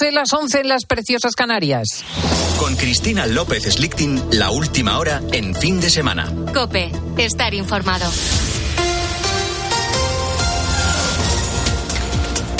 12, las 11 en las preciosas Canarias. Con Cristina López Slichting, la última hora en fin de semana. Cope, estar informado.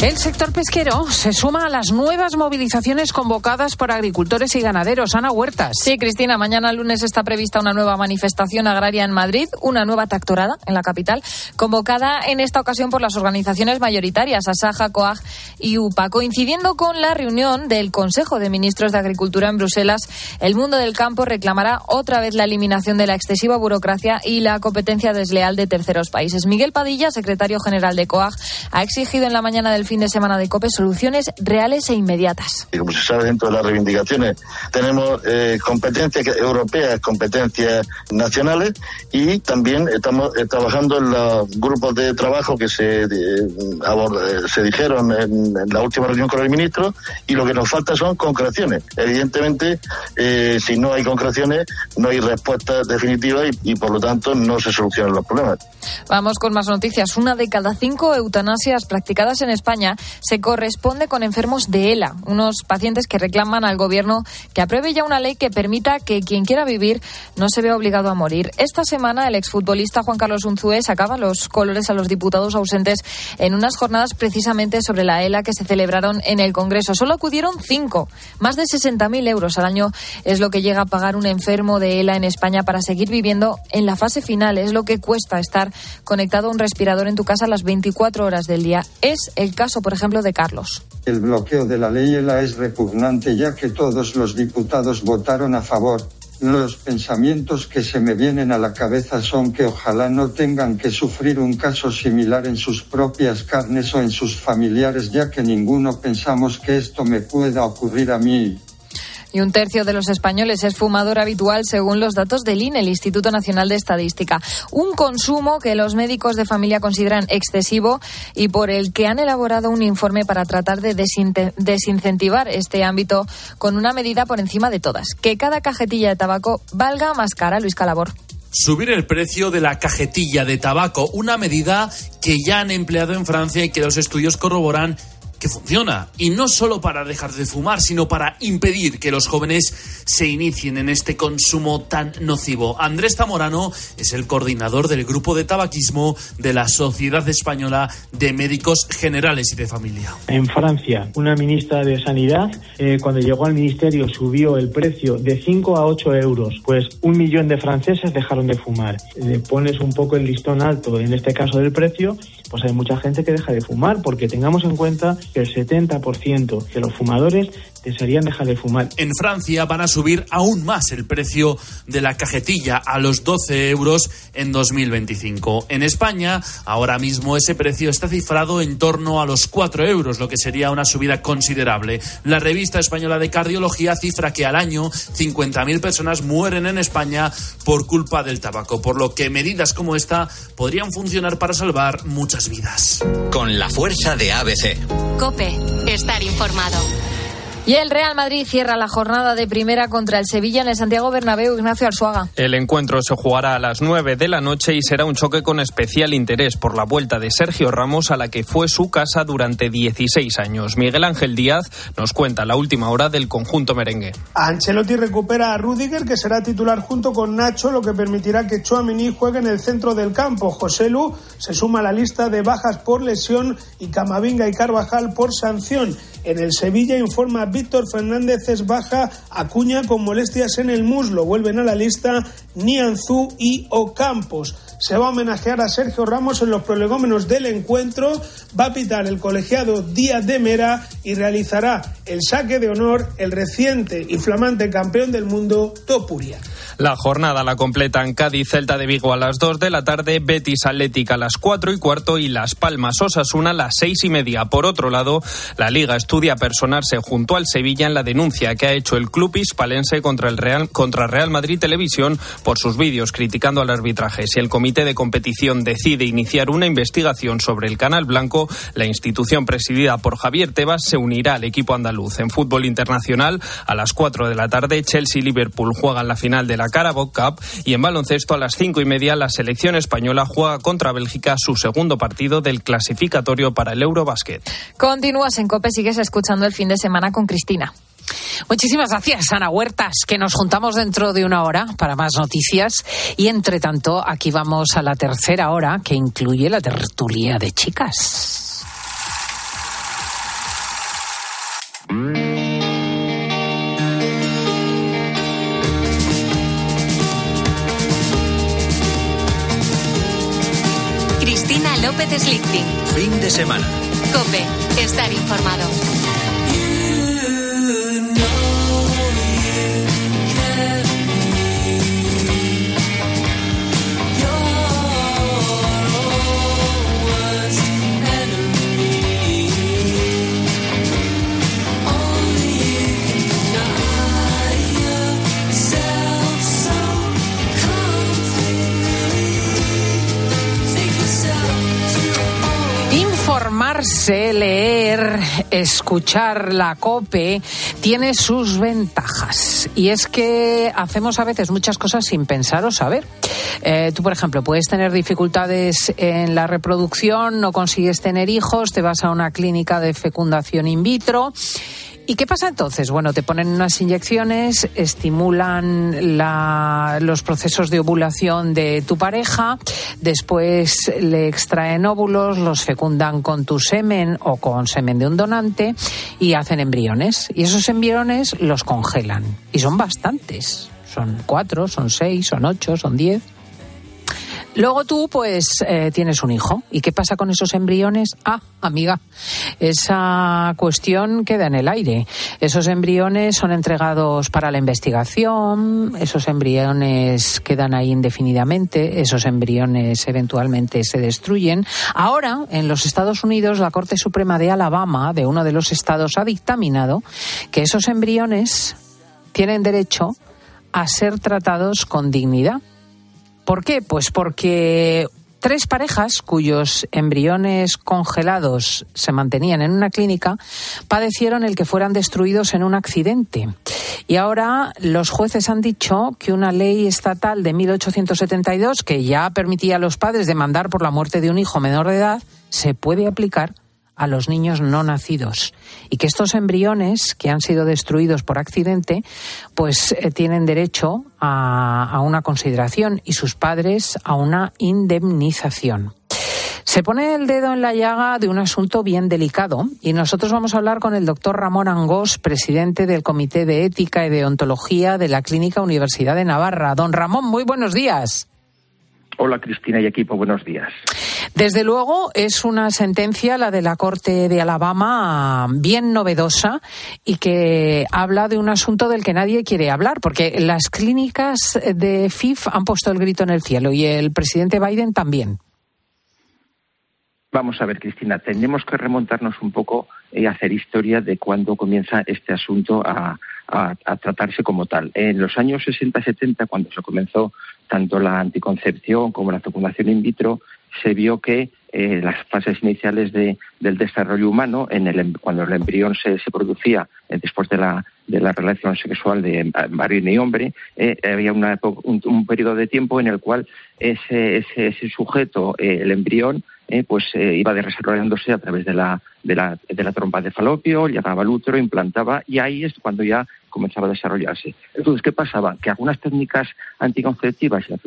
El sector pesquero se suma a las nuevas movilizaciones convocadas por agricultores y ganaderos. Ana Huertas. Sí, Cristina, mañana lunes está prevista una nueva manifestación agraria en Madrid, una nueva tractorada en la capital, convocada en esta ocasión por las organizaciones mayoritarias, Asaja, COAG y UPA. Coincidiendo con la reunión del Consejo de Ministros de Agricultura en Bruselas, el mundo del campo reclamará otra vez la eliminación de la excesiva burocracia y la competencia desleal de terceros países. Miguel Padilla, secretario general de COAG, ha exigido en la mañana del fin de semana de COPE soluciones reales e inmediatas. Y como se sabe, dentro de las reivindicaciones tenemos eh, competencias europeas, competencias nacionales y también estamos eh, trabajando en los grupos de trabajo que se, eh, se dijeron en, la última reunión con el ministro y lo que nos falta son concreciones. Evidentemente, si no hay concreciones, no hay respuestas definitivas y, y por lo tanto no se solucionan los problemas. Vamos con más noticias. Una de cada cinco eutanasias practicadas en España se corresponde con enfermos de ELA, unos pacientes que reclaman al Gobierno que apruebe ya una ley que permita que quien quiera vivir no se vea obligado a morir. Esta semana el exfutbolista Juan Carlos Unzué sacaba los colores a los diputados ausentes en unas jornadas precisamente sobre la ELA que se celebraron en el Congreso. Solo acudieron cinco. Más de 60.000 euros al año es lo que llega a pagar un enfermo de ELA en España para seguir viviendo en la fase final. Es lo que cuesta estar conectado a un respirador en tu casa las 24 horas del día. Es el caso por ejemplo, de Carlos. El bloqueo de la ley es repugnante ya que todos los diputados votaron a favor. Los pensamientos que se me vienen a la cabeza son que ojalá no tengan que sufrir un caso similar en sus propias carnes o en sus familiares, ya que ninguno pensamos que esto me pueda ocurrir a mí y un tercio de los españoles es fumador habitual según los datos del INE, el Instituto Nacional de Estadística. Un consumo que los médicos de familia consideran excesivo y por el que han elaborado un informe para tratar de desincentivar este ámbito con una medida por encima de todas, que cada cajetilla de tabaco valga más cara, Luis Calabor subir el precio de la cajetilla de tabaco, una medida que ya han empleado en Francia y que los estudios corroboran que funciona. Y no solo para dejar de fumar, sino para impedir que los jóvenes se inicien en este consumo tan nocivo. Andrés Zamorano es el coordinador del grupo de tabaquismo de la Sociedad Española de Médicos Generales y de Familia. En Francia, una ministra de Sanidad, eh, cuando llegó al ministerio, subió el precio de 5 a 8 euros. Pues un millón de franceses dejaron de fumar. Le pones un poco el listón alto, en este caso del precio, pues hay mucha gente que deja de fumar, porque tengamos en cuenta el 70% de los fumadores desearían dejar de fumar. En Francia van a subir aún más el precio de la cajetilla a los 12 euros en 2025. En España, ahora mismo ese precio está cifrado en torno a los 4 euros, lo que sería una subida considerable. La revista española de cardiología cifra que al año 50.000 personas mueren en España por culpa del tabaco, por lo que medidas como esta podrían funcionar para salvar muchas vidas. Con la fuerza de ABC. Cope, estar informado. Y el Real Madrid cierra la jornada de primera contra el Sevilla en el Santiago Bernabéu. Ignacio Arzuaga. El encuentro se jugará a las 9 de la noche y será un choque con especial interés por la vuelta de Sergio Ramos a la que fue su casa durante 16 años. Miguel Ángel Díaz nos cuenta la última hora del conjunto merengue. Ancelotti recupera a Rudiger que será titular junto con Nacho, lo que permitirá que Chouameni juegue en el centro del campo. José Lu se suma a la lista de bajas por lesión y Camavinga y Carvajal por sanción. En el Sevilla informa Víctor Fernández es baja, Acuña con molestias en el muslo. Vuelven a la lista Nianzú y Ocampos. Se va a homenajear a Sergio Ramos en los prolegómenos del encuentro. Va a pitar el colegiado Díaz de Mera y realizará el saque de honor el reciente y flamante campeón del mundo, Topuria. La jornada la completan Cádiz Celta de Vigo a las 2 de la tarde, Betis Atlética a las 4 y cuarto y Las Palmas Osasuna a las 6 y media. Por otro lado, la Liga estudia personarse junto al Sevilla en la denuncia que ha hecho el club hispalense contra el Real, contra Real Madrid Televisión por sus vídeos criticando al arbitraje. Si el comité de competición decide iniciar una investigación sobre el Canal Blanco, la institución presidida por Javier Tebas se unirá al equipo andaluz. En fútbol internacional, a las 4 de la tarde, Chelsea y Liverpool juegan la final de la Carabao Cup y en baloncesto a las cinco y media la selección española juega contra Bélgica su segundo partido del clasificatorio para el Eurobasket. Continúas en COPE, sigues escuchando el fin de semana con Cristina. Muchísimas gracias, Ana Huertas, que nos juntamos dentro de una hora para más noticias. Y entre tanto, aquí vamos a la tercera hora, que incluye la tertulia de chicas. Cristina López Slichting. Fin de semana. Cope, estar informado. Escuchar la COPE tiene sus ventajas. Y es que hacemos a veces muchas cosas sin pensar o saber. Eh, tú, por ejemplo, puedes tener dificultades en la reproducción, no consigues tener hijos, te vas a una clínica de fecundación in vitro. ¿Y qué pasa entonces? Bueno, te ponen unas inyecciones, estimulan la- los procesos de ovulación de tu pareja, después le extraen óvulos, los fecundan con tu semen o con semen de un donante y hacen embriones. Y esos embriones los congelan. Y son bastantes. Son cuatro, son seis, son ocho, son diez. Luego tú, pues, eh, tienes un hijo. ¿Y qué pasa con esos embriones? Ah, amiga, esa cuestión queda en el aire. Esos embriones son entregados para la investigación, esos embriones quedan ahí indefinidamente, esos embriones eventualmente se destruyen. Ahora, en los Estados Unidos, la Corte Suprema de Alabama, de uno de los estados, ha dictaminado que esos embriones tienen derecho a ser tratados con dignidad. ¿Por qué? Pues porque tres parejas cuyos embriones congelados se mantenían en una clínica padecieron el que fueran destruidos en un accidente. Y ahora los jueces han dicho que una ley estatal de 1872 que ya permitía a los padres demandar por la muerte de un hijo menor de edad se puede aplicar a los niños no nacidos y que estos embriones que han sido destruidos por accidente pues eh, tienen derecho a, a una consideración y sus padres a una indemnización. Se pone el dedo en la llaga de un asunto bien delicado y nosotros vamos a hablar con el doctor Ramón Angós, presidente del Comité de Ética y de Ontología de la Clínica Universidad de Navarra. Don Ramón, muy buenos días. Hola Cristina y equipo, buenos días. Desde luego es una sentencia, la de la Corte de Alabama, bien novedosa y que habla de un asunto del que nadie quiere hablar, porque las clínicas de FIF han puesto el grito en el cielo y el presidente Biden también. Vamos a ver, Cristina, tendremos que remontarnos un poco y hacer historia de cuándo comienza este asunto a, a- tratarse como tal. En los años 60-70, cuando se comenzó tanto la anticoncepción como la fecundación in vitro, se vio que eh, las fases iniciales de- del desarrollo humano, en el, em- cuando el embrión se, se producía eh, después de la, de la relación sexual de eh, varón y hombre, eh, había una un, un periodo de tiempo en el cual ese, ese, ese sujeto, el embrión, eh, pues eh, iba desarrollándose a través de la, de, la, de la trompa de falopio, llegaba al útero, implantaba y ahí es cuando ya comenzaba a desarrollarse. Entonces, ¿qué pasaba? Que algunas técnicas anticonceptivas y la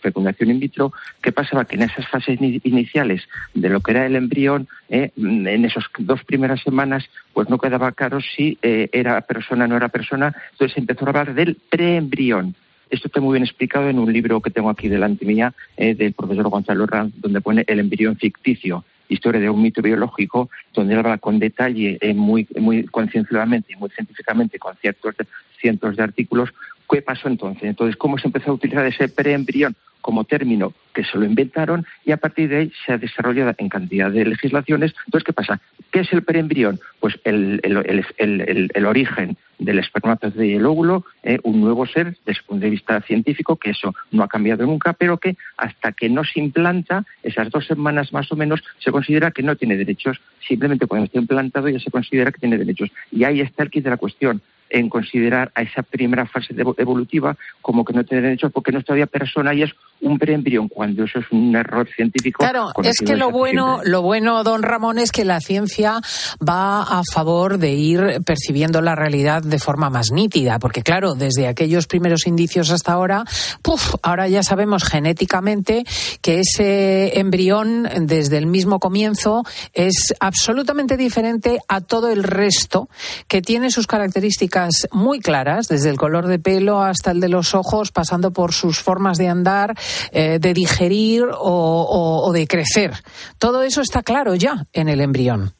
fecundación- in vitro, ¿qué pasaba? Que en esas fases ini- iniciales de lo que era el embrión, eh, en esas dos primeras semanas, pues no quedaba claro si eh, era persona o no era persona, entonces empezó a hablar del preembrión. Esto está muy bien explicado en un libro que tengo aquí delante mía eh, del profesor Gonzalo Ranz, donde pone el embrión ficticio, historia de un mito biológico, donde habla con detalle, eh, muy, muy concienciadamente y muy científicamente, con ciertos, cientos de artículos, qué pasó entonces. Entonces, cómo se empezó a utilizar ese preembrión como término que se lo inventaron y a partir de ahí se ha desarrollado en cantidad de legislaciones. Entonces, ¿qué pasa? ¿Qué es el preembrión? Pues el, el, el, el- origen del espermatozoide y el óvulo, eh, un nuevo ser desde el punto de vista científico, que eso no ha cambiado nunca, pero que hasta que no se implanta, esas dos semanas más o menos, se considera que no tiene derechos. Simplemente cuando está implantado ya se considera que tiene derechos. Y ahí está el kit de la cuestión. En considerar a esa primera fase evolutiva como que no tiene derecho porque no es todavía persona y es un preembrión, cuando eso es un error científico. Claro, es que lo bueno, lo bueno, don Ramón, es que la ciencia va a favor de ir percibiendo la realidad de forma más nítida, porque claro, desde aquellos primeros indicios hasta ahora, puf, ahora ya sabemos genéticamente que ese embrión desde el mismo comienzo es absolutamente diferente a todo el resto, que tiene sus características muy claras, desde el color de pelo hasta el de los ojos, pasando por sus formas de andar, eh, de digerir o, de crecer. Todo eso está claro ya en el embrión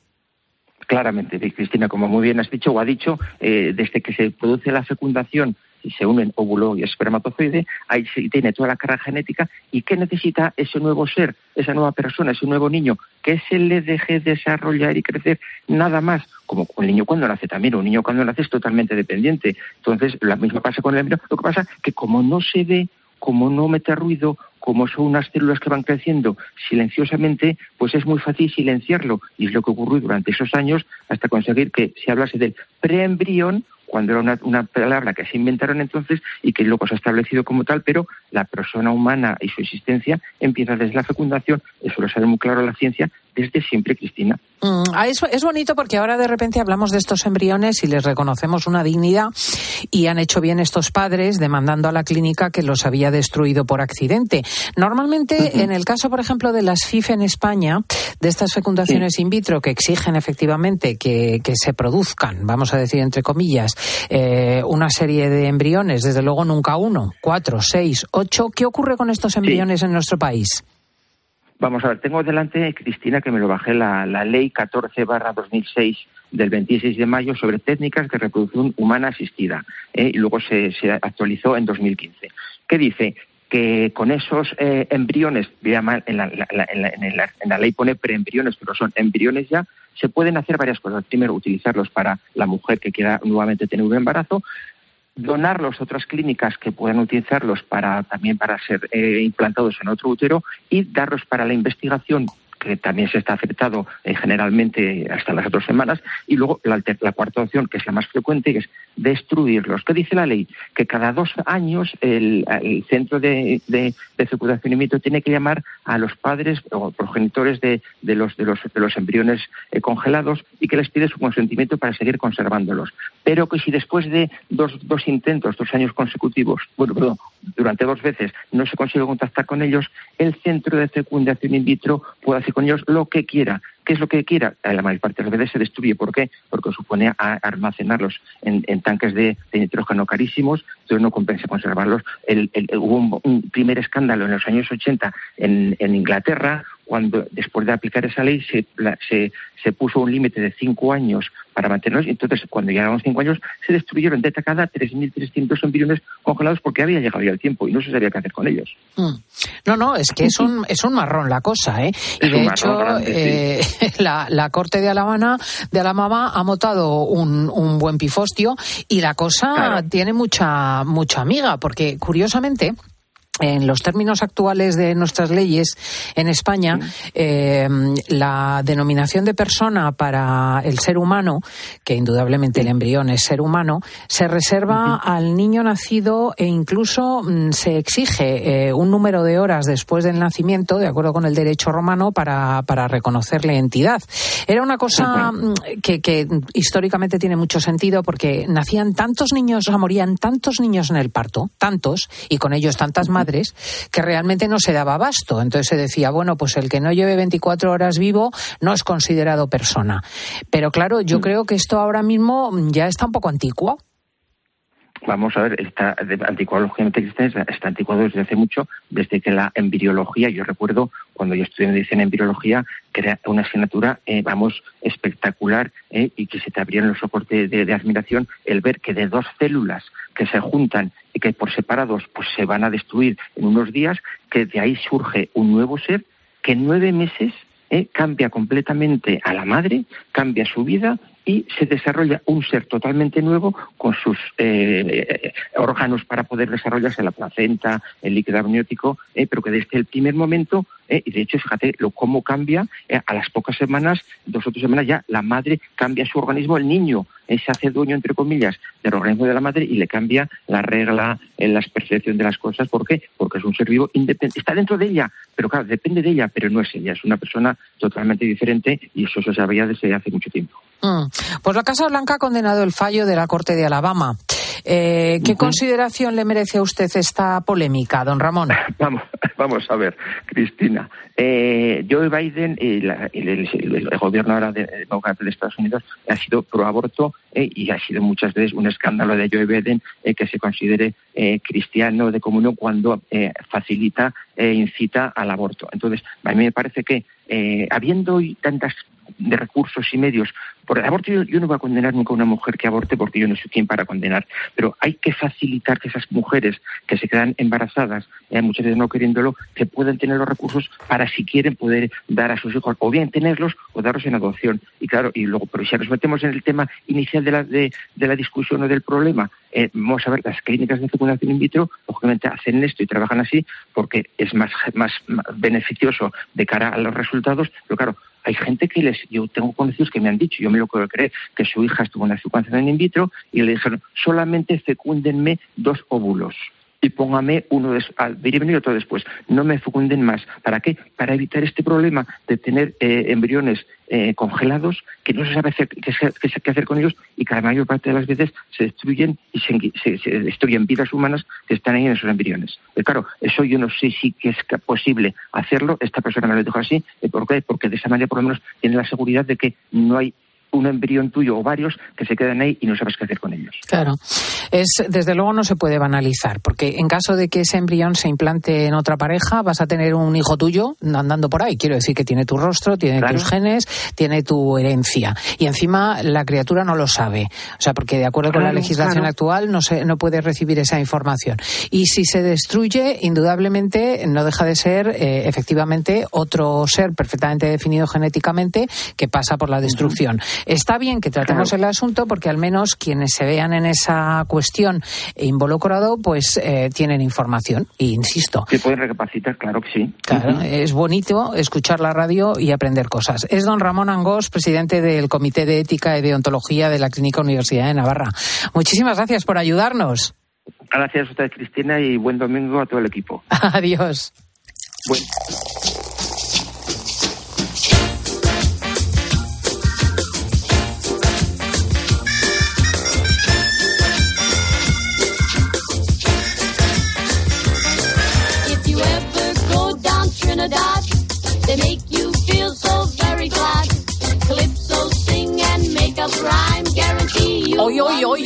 claramente, Cristina, como muy bien has dicho o ha dicho, eh, desde que se produce la fecundación y se unen óvulo y espermatozoide, ahí se tiene toda la carga genética y ¿qué necesita ese nuevo ser, esa nueva persona, ese nuevo niño? Que se le deje desarrollar y crecer nada más, como un niño cuando nace también, un niño cuando nace es totalmente dependiente. Entonces, lo mismo pasa con el embrión, lo que pasa que como no se ve como no mete ruido, como son unas células que van creciendo silenciosamente, pues es muy fácil silenciarlo. Y es lo que ocurrió durante esos años hasta conseguir que se hablase del preembrión, cuando era una, palabra que se inventaron entonces y que luego se ha establecido como tal, pero la persona humana y su existencia empieza desde la fecundación, eso lo sabe muy claro la ciencia, desde siempre, Cristina. Mm, ah, es, bonito porque ahora de repente hablamos de estos embriones y les reconocemos una dignidad y han hecho bien estos padres demandando a la clínica que los había destruido por accidente. Normalmente, en el caso, por ejemplo, de las FIF en España, de estas fecundaciones in vitro que exigen efectivamente que, se produzcan, vamos a decir entre comillas, eh, una serie de embriones, desde luego nunca uno, cuatro, seis, ocho. ¿Qué ocurre con estos embriones en nuestro país? Vamos a ver, tengo delante, Cristina, que me lo bajé, la, ley 14 barra 2006 del 26 de mayo sobre técnicas de reproducción humana asistida. ¿eh? Y luego se, actualizó en 2015. ¿Qué dice? Que con esos eh, embriones, en la, en la ley pone preembriones, pero son embriones ya, se pueden hacer varias cosas. Primero, utilizarlos para la mujer que quiera nuevamente tener un embarazo, donarlos a otras clínicas que puedan utilizarlos para también para ser eh, implantados en otro útero y darlos para la investigación que también se está aceptado eh, generalmente hasta las otras semanas, y luego la, cuarta opción, que es la más frecuente, es destruirlos. ¿Qué dice la ley? Que cada dos años el, centro de, de, fecundación in vitro tiene que llamar a los padres o progenitores de, los, de, los, de los embriones eh, congelados y que les pide su consentimiento para seguir conservándolos. Pero que si después de dos, dos intentos, dos años consecutivos, bueno, perdón, durante dos veces no se consigue contactar con ellos, el centro de fecundación in vitro puede hacer con ellos lo que quiera. ¿Qué es lo que quiera? La mayor parte de las veces se destruye. ¿Por qué? Porque supone almacenarlos en, tanques de, nitrógeno carísimos, entonces no compensa conservarlos. hubo un, primer escándalo en los años 80 en, en Inglaterra, cuando después de aplicar esa ley se, se, puso un límite de cinco años para mantenerlos, y entonces cuando llegaron cinco años se destruyeron de cada 3.300 embriones congelados porque había llegado ya el tiempo y no se sabía qué hacer con ellos. Mm. No, no, es que es un, es un marrón la cosa, ¿eh? Y de hecho, eh, la, Corte de Alabama, de Alabama ha motado un, un buen pifostio y la cosa tiene mucha, mucha amiga, porque curiosamente en los términos actuales de nuestras leyes en España, eh, la denominación de persona para el ser humano, que indudablemente el embrión es ser humano, se reserva al niño nacido e incluso mm, se exige eh, un número de horas después del nacimiento, de acuerdo con el derecho romano, para, para reconocerle entidad. Era una cosa mm, que, que, históricamente tiene mucho sentido porque nacían tantos niños, o sea, morían tantos niños en el parto, tantos, y con ellos tantas madres, que realmente no se daba abasto. Entonces se decía, bueno, pues el que no lleve 24 horas vivo no es considerado persona. Pero claro, yo mm. creo que esto ahora mismo ya está un poco antiguo vamos a ver, está anticuado, lógicamente está anticuado desde hace mucho, desde que la embriología, yo recuerdo cuando yo estudié medicina en embriología, que era una asignatura, eh, vamos, espectacular eh, y que se te abrían los ojos de, admiración el ver que de dos células que se juntan y que por separados pues se van a destruir en unos días, que de ahí surge un nuevo ser que en nueve meses eh, cambia completamente a la madre, cambia su vida y se desarrolla un ser totalmente nuevo con sus eh, órganos para poder desarrollarse la placenta, el líquido amniótico, pero que desde el primer momento ¿eh? y de hecho, fíjate lo, cómo cambia ¿eh? a las pocas semanas, dos o tres semanas ya, la madre cambia su organismo, el niño ¿eh? Se hace dueño, entre comillas, del organismo de la madre y le cambia la regla en la percepción de las cosas. ¿Por qué? Porque es un ser vivo independiente. Está dentro de ella, pero claro, depende de ella, pero no es ella. Es una persona totalmente diferente y eso se sabía desde hace mucho tiempo. Mm. Pues la Casa Blanca ha condenado el fallo de la Corte de Alabama. Eh, ¿Qué consideración le merece a usted esta polémica, don Ramón? Vamos, vamos a ver, Cristina. Eh, Joe Biden, y el, gobierno ahora de, de, Estados Unidos, ha sido pro aborto eh, y ha sido muchas veces un escándalo de Joe Biden eh, que se considere eh, cristiano de comunión cuando eh, facilita e incita al aborto. Entonces, a mí me parece que habiendo tantas de recursos y medios. Por el aborto yo, no voy a condenar nunca a una mujer que aborte porque yo no soy quien para condenar, pero hay que facilitar que esas mujeres que se quedan embarazadas, eh, muchas veces no queriéndolo, que puedan tener los recursos para si quieren poder dar a sus hijos, o bien tenerlos o darlos en adopción. Y claro, y luego, pero si nos metemos en el tema inicial de la, de, la discusión o del problema, eh, vamos a ver, las clínicas de fecundación in vitro, lógicamente hacen esto y trabajan así porque es más, más beneficioso de cara a los resultados, pero claro, hay gente que les, yo tengo conocidos que me han dicho, yo me lo puedo creer, que su hija estuvo en la fecundación in vitro y le dijeron, solamente fecúndenme dos óvulos y póngame uno al venir otro después. No me fecunden más. ¿Para qué? Para evitar este problema de tener eh, embriones eh, congelados que no se sabe qué, hacer con ellos y que la mayor parte de las veces se destruyen y se, destruyen vidas humanas que están ahí en esos embriones. Claro, eso yo no sé si es posible hacerlo. Esta persona me lo dijo así. ¿Por qué? Porque de esa manera por lo menos tiene la seguridad de que no hay un embrión tuyo o varios que se quedan ahí y no sabes qué hacer con ellos. Claro. Es, desde luego no se puede banalizar, porque en caso de que ese embrión se implante en otra pareja, vas a tener un hijo tuyo andando por ahí. Quiero decir que tiene tu rostro, tiene tus genes, tiene tu herencia. Y encima la criatura no lo sabe. O sea, porque de acuerdo con la legislación actual no, se, no puede recibir esa información. Y si se destruye, indudablemente no deja de ser eh, efectivamente otro ser perfectamente definido genéticamente que pasa por la destrucción. Está bien que tratemos el asunto porque al menos quienes se vean en esa cuestión involucrado, pues eh, tienen información. E insisto. Se puede recapacitar, claro que sí. Claro, es bonito escuchar la radio y aprender cosas. Es don Ramón Angós, presidente del Comité de Ética y Deontología de la Clínica Universidad de Navarra. Muchísimas gracias por ayudarnos. Gracias a usted, Cristina, y buen domingo a todo el equipo. Adiós.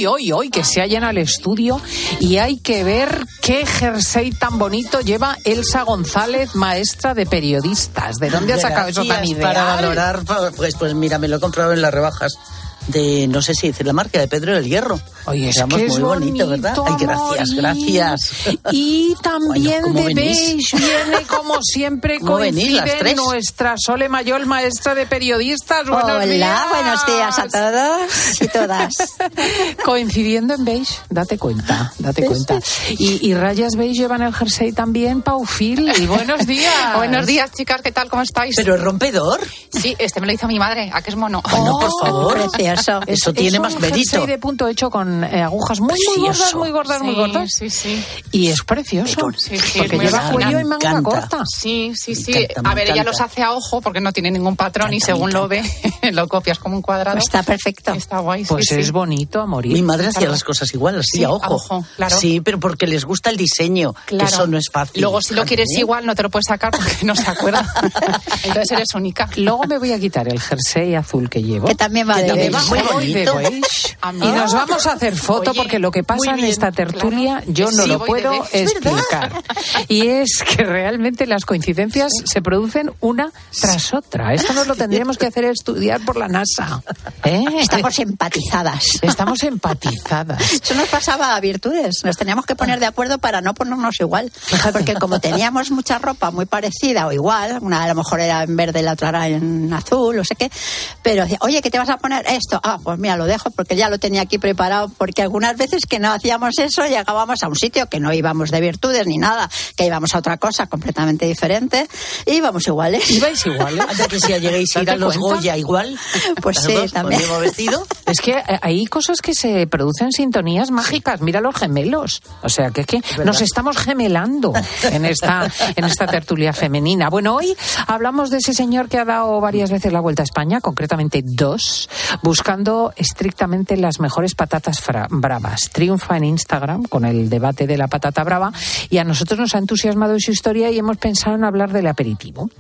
Hoy, hoy, que se ha llenado el estudio y hay que ver qué jersey tan bonito lleva Elsa González, maestra de periodistas. ¿De dónde ha sacado eso tan ideal? Para valorar, pues, pues mira, me lo he comprado en las rebajas de, no sé si decir la marca, de Pedro del Hierro. Oye, es que es muy bonito, ¿verdad? Ay, gracias, gracias. Y también de beige viene, como siempre, coincide nuestra Sole Mayol, maestra de periodistas. Buenos Hola, buenos días a todos y todas. Coincidiendo en beige, date cuenta, date cuenta. Y, y, rayas beige llevan el jersey también, Paufil. Y buenos días. buenos días, chicas, ¿qué tal? ¿Cómo estáis? ¿Pero es rompedor? Sí, este me lo hizo mi madre, ¿a qué es mono? no, por favor. Precioso. Eso tiene más mérito. Es de punto hecho con eh, agujas muy, muy gordas, muy gordas, muy gordas. Sí, sí. Y es precioso. Sí, sí, porque lleva cuello y manga corta. Sí, sí, sí. a ver, ella los hace a ojo porque no tiene ningún patrón y según lo ve, lo copias como un cuadrado. Está perfecto. Está guay. Pues es bonito a morir. Mi madre hacía las cosas igual, así a ojo. ojo claro. Sí, pero porque les gusta el diseño, que eso no es fácil. Luego, si lo quieres igual, no te lo puedes sacar porque no se acuerda. Entonces eres única. Luego me voy a quitar el jersey azul que llevo. Que también va de Muy bonito. Y nos vamos a hacer foto porque lo que pasa en esta tertulia yo no lo puedo explicar. Y es que realmente las coincidencias se producen una tras otra. Esto nos lo tendríamos que hacer estudiar por la NASA. ¿Eh? Estamos empatizadas. Estamos empatizadas. Eso nos pasaba a virtudes. Nos teníamos que poner de acuerdo para no ponernos igual. Porque como teníamos mucha ropa muy parecida o igual, una a lo mejor era en verde, la otra era en azul, o sé qué, pero decía, oye, ¿qué te vas a poner? Esto. Ah, pues mira, lo dejo porque ya lo tenía aquí preparado. Porque algunas veces que no hacíamos eso, llegábamos a un sitio que no íbamos de virtudes ni nada, que íbamos a otra cosa completamente diferente, y íbamos iguales. ¿Ibais iguales? Anda que si lleguéis a ir a los Goya igual. Pues sí, con también. vestido. Es que eh, hay cosas que se producen sintonías mágicas. Mira los gemelos. O sea, que es que nos estamos gemelando en esta, en esta tertulia femenina. Bueno, hoy hablamos de ese señor que ha dado varias veces la vuelta a España, concretamente dos, buscando estrictamente las mejores patatas bravas. Triunfa en Instagram con el debate de la patata brava y a nosotros nos ha entusiasmado su historia y hemos pensado en hablar del aperitivo.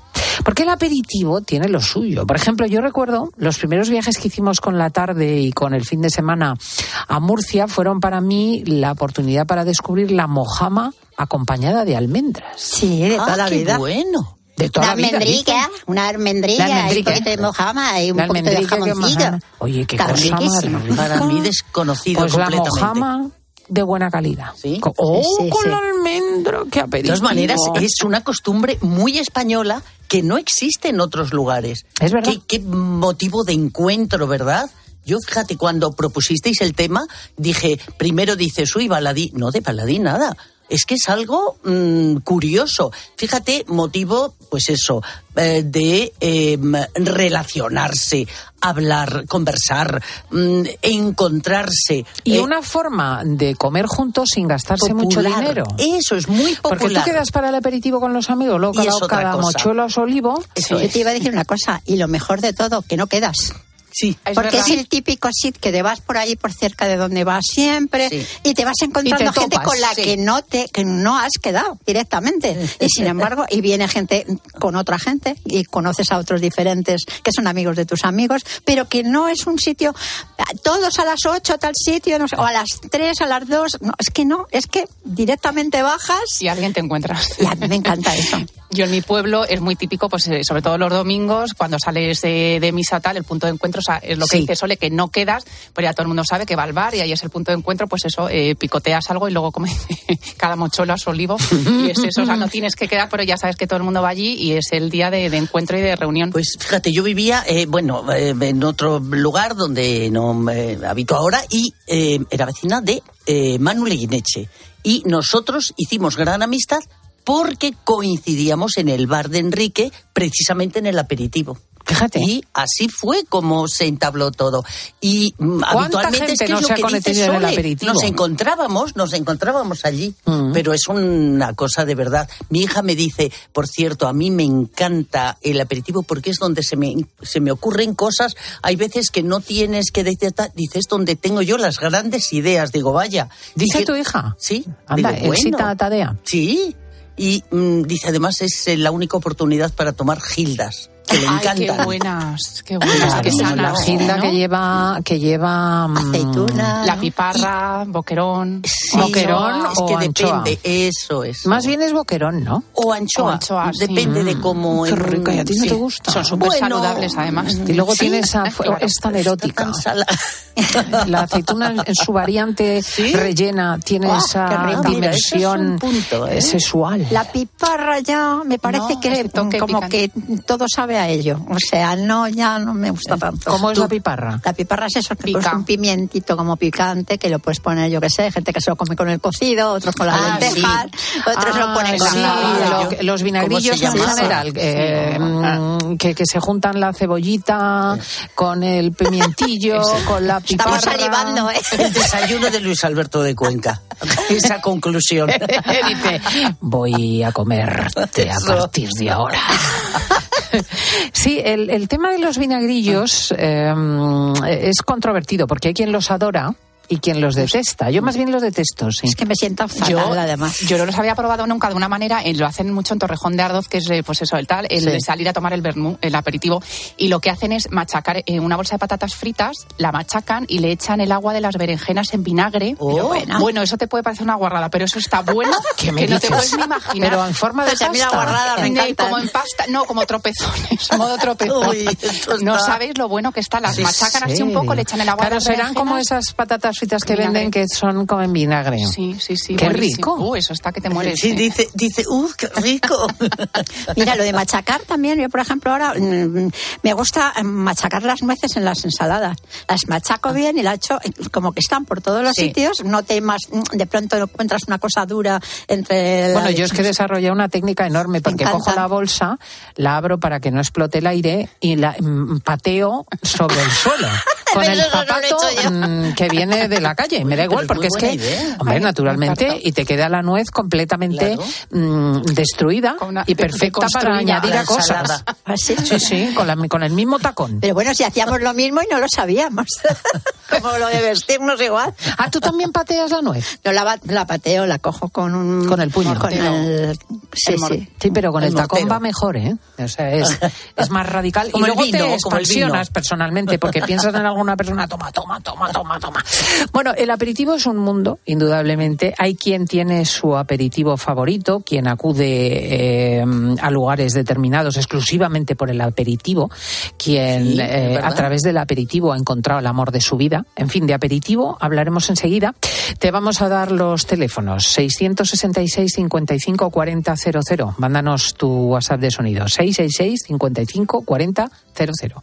Porque el aperitivo tiene lo suyo. Por ejemplo, yo recuerdo los primeros viajes que hicimos con la tarde y con el fin de semana a Murcia fueron para mí la oportunidad para descubrir la mojama acompañada de almendras. Sí, de toda Ah, la qué vida. bueno. De toda Una la vida. almendrica, ¿viste? una almendrilla, La un almendrica. poquito de mojama y un La poquito de almendrica jamoncillo. Oye, qué cosa más. Para mí desconocido Pues la completamente. mojama de buena calidad. Sí. Oh, Sí, sí, con sí. la almendra, qué De aperitivo. todas maneras, es una costumbre muy española que no existe en otros lugares. Es verdad. Qué, qué motivo de encuentro, ¿verdad? Yo, fíjate, cuando propusisteis el tema, dije, primero dices, uy, baladí. No, de baladí nada. Es que es algo mm, curioso. Fíjate, motivo, pues eso, eh, de em, relacionarse, hablar, conversar, mm, encontrarse. Y eh, una forma de comer juntos sin gastarse mucho dinero. Eso es muy popular. Porque tú quedas para el aperitivo con los amigos, luego cada, es otra cada cosa. mochuelo a su olivo. Eso Yo es. te iba a decir una cosa, y lo mejor de todo, que no quedas. Sí. Es Porque verdad. es el típico sit que te vas por ahí por cerca de donde vas siempre Sí. y te vas encontrando te gente topas, con la sí. que no te que no has quedado directamente y sin embargo y viene gente con otra gente y conoces a otros diferentes que son amigos de tus amigos pero que no es un sitio todos a las 8 a tal sitio no sé, o a las 3 a las 2 no es que no es que directamente bajas Y alguien te encuentras. y a mí me encanta eso Yo en mi pueblo es muy típico, pues eh, sobre todo los domingos, cuando sales de, de misa tal, el punto de encuentro, sea, es lo que Sí. dice Sole, que no quedas, pero ya todo el mundo sabe que va al bar y ahí es el punto de encuentro, pues eso, eh, picoteas algo y luego come cada mocholo a su olivo. Y es eso, o sea, no tienes que quedar, pero ya sabes que todo el mundo va allí y es el día de, de encuentro y de reunión. Pues fíjate, yo vivía, eh, bueno, eh, en otro lugar donde no me habito ahora y era vecina de eh, Manu Leguineche. Y nosotros hicimos gran amistad porque coincidíamos en el bar de Enrique, precisamente en el aperitivo. Fíjate. Y así fue como se entabló todo. Y mm, ¿Cuánta habitualmente es que no es lo que dice en el Sole, aperitivo? Nos encontrábamos, nos encontrábamos allí. Mm. Pero es una cosa de verdad. Mi hija me dice, por cierto, a mí me encanta el aperitivo porque es donde se me, se me ocurren cosas. Hay veces que no tienes que decir, dices, donde tengo yo las grandes ideas. Digo, vaya. ¿Dice tu hija? Sí. Anda, Digo, bueno. Sí. Y mm, dice, además, es eh, la única oportunidad para tomar gildas, que le Ay, qué buenas, qué buenas, Claro, qué sanas. la gilda ¿no? que lleva, que lleva mm, aceituna La piparra, boquerón. Sí, boquerón es o que anchoa. depende, eso es. Más bien es boquerón, ¿no? O anchoa, O anchoa, sí. depende de cómo... Qué rica, ¿y a ti no sí. te gusta? Son súper Bueno, saludables, además. Y luego Sí, tiene esa, claro. es tan erótica. Tan La aceituna en- su variante ¿Sí? rellena tiene Ah, esa es dimensión un punto, ¿eh? sexual. La piparra ya me parece No, que como picante. que todo sabe a ello. O sea, no, ya no me gusta tanto. ¿Cómo es Tú- la piparra? La piparra es eso, que Pica. es un pimientito como picante que lo puedes poner, yo que sé, gente que se lo come con el cocido, otros con las Ah, lentejas, otros lo ponen con sí, la... lo los vinagrillos ¿Cómo se en general, eh, mm, que, que se juntan la cebollita con el pimientillo, con la piparra. Estamos salivando, ¿eh? El desayuno de Luis Alberto de Cuenca. Esa conclusión. Dice, voy a comerte a partir de ahora. Sí, el, el tema de los vinagrillos eh, es controvertido porque hay quien los adora y quien los detesta. Yo más bien los detesto, sí. Es que me siento fatal, Yo, además. yo no los había probado nunca de una manera, eh, lo hacen mucho en Torrejón de Ardoz, que es eh, pues eso, el tal, el Sí. salir a tomar el vermú, el aperitivo, y lo que hacen es machacar eh, una bolsa de patatas fritas, la machacan y le echan el agua de las berenjenas en vinagre. Pero buena. Bueno, eso te puede parecer una guarrada, pero eso está bueno ¿Qué me que no te dices? puedes ni imaginar. Pero en forma de Pues pasta. guarrada me como en pasta, no, como tropezones, modo tropezón. Uy, no sabéis lo bueno que está, las ¿En machacan así un poco, le echan el agua Claro, de las serán como berenjenas. esas patatas fritas que Vinagre. venden que son como en vinagre. Sí, sí, sí. Qué buenísimo. rico. Uh, eso está que te mueres. Sí, sí. dice, dice, ¡uh, qué rico! Mira, lo de machacar también, yo por ejemplo ahora mm, me gusta mm, machacar las nueces en las ensaladas. Las machaco bien y las echo eh, como que están por todos los Sí. sitios, no te más, mm, de pronto encuentras una cosa dura entre... la Bueno, yo de- es que he desarrollado una técnica enorme porque cojo la bolsa, la abro para que no explote el aire y la mm, pateo sobre el suelo. Con el no zapato mm, que viene de la calle. Me da igual, Pero porque es que, idea. hombre, Ay, naturalmente, y te queda la nuez completamente mm, destruida una- y perfecta para añadir a cosas. ensalada. ¿Ah, sí? Sí, con, la- con el mismo tacón. Pero bueno, si hacíamos lo mismo y no lo sabíamos. como lo de vestirnos igual. Ah, ¿tú también pateas la nuez? Yo la, pateo, la cojo con un... Con el puño. Con el... Sí, El sí. Sí, pero con el, El tacón va mejor, ¿eh? O sea, es, es más radical. Como y el luego vino, te expansionas personalmente, porque piensas en alguna persona, toma, toma, toma, toma, toma. Bueno, el aperitivo es un mundo, indudablemente. Hay quien tiene su aperitivo favorito, quien acude eh, a lugares determinados exclusivamente por el aperitivo, quien Sí, eh, a través del aperitivo ha encontrado el amor de su vida. En fin, de aperitivo hablaremos enseguida. Te vamos a dar los teléfonos 666 55 40 00. Mándanos tu WhatsApp de sonido 666 55 40 00.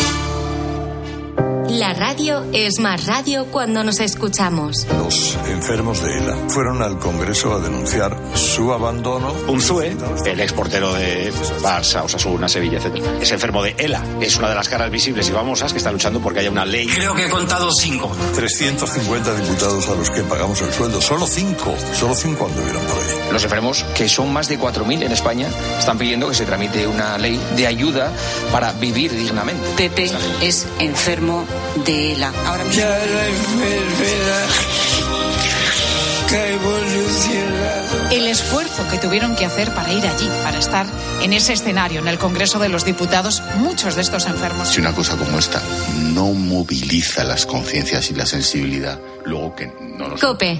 La radio es más radio cuando nos escuchamos. Los enfermos de ELA fueron al Congreso a denunciar su abandono. Unzue, el exportero de Barça, Osasuna, Sevilla, etc. Es enfermo de ELA. Es una de las caras visibles y famosas que está luchando porque haya una ley. Creo que he contado cinco. 350 diputados a los que pagamos el sueldo. Solo cinco. Solo cinco anduvieron por ahí. Los enfermos, que son más de 4.000 en España, están pidiendo que se tramite una ley de ayuda para vivir dignamente. Pepe es enfermo de ELA. Ahora mismo. Ya la enfermedad que ha evolucionado. El esfuerzo que tuvieron que hacer para ir allí, para estar en ese escenario, en el Congreso de los Diputados, muchos de estos enfermos. Si una cosa como esta no moviliza las conciencias y la sensibilidad, luego que no nos... Cope,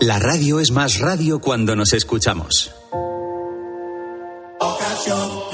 La radio es más radio cuando nos escuchamos.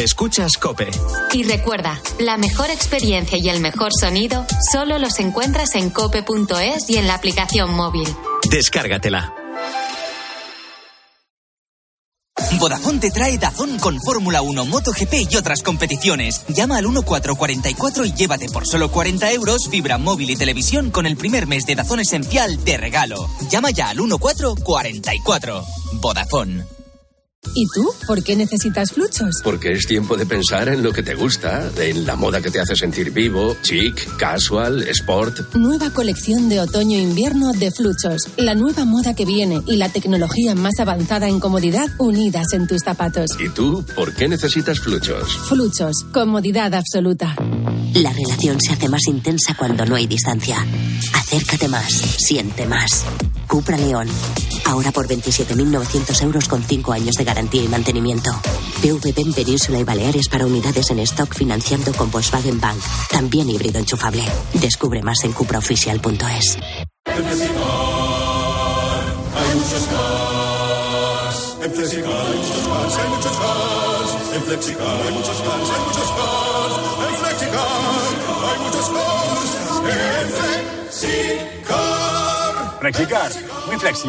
Escuchas Cope. y recuerda, la mejor experiencia y el mejor sonido solo los encuentras en cope.es y en la aplicación móvil. Descárgatela. Vodafone te trae Dazón con Fórmula 1, MotoGP y otras competiciones. Llama al 1444 y llévate por solo 40 euros fibra móvil y televisión con el primer mes de Dazón Esencial de regalo. Llama ya al 1444. Vodafone. ¿Y tú? ¿Por qué necesitas fluchos? Porque es tiempo de pensar en lo que te gusta, en la moda que te hace sentir vivo, chic, casual, sport. Nueva colección de otoño-invierno de Fluchos. La nueva moda que viene y la tecnología más avanzada en comodidad unidas en tus zapatos. ¿Y tú por qué necesitas fluchos? Fluchos. Comodidad absoluta. La relación se hace más intensa cuando no hay distancia. Acércate más, siente más. Cupra León. Ahora por 27.900 euros con 5 años de garantía y mantenimiento. PVP en Península y Baleares para unidades en stock financiando con Volkswagen Bank. También híbrido enchufable. Descubre más en cupraoficial.es. Hay muchos cars. En Flexicar hay muchos cars, hay muchos cars. En Flexicar hay muchos cars, hay muchos cars. En Flexicar hay muchos cars. En Flexicar. Flexicar, muy flexi,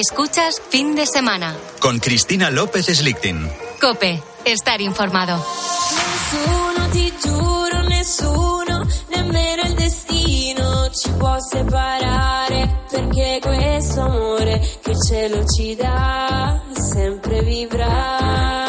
Escuchas fin de semana. Con Cristina López Slichting. Cope, estar informado. Nessuno, ti giuro, nessuno, nemmeno il destino ci può separare, perché questo amore che il cielo ci dà sempre vivrà.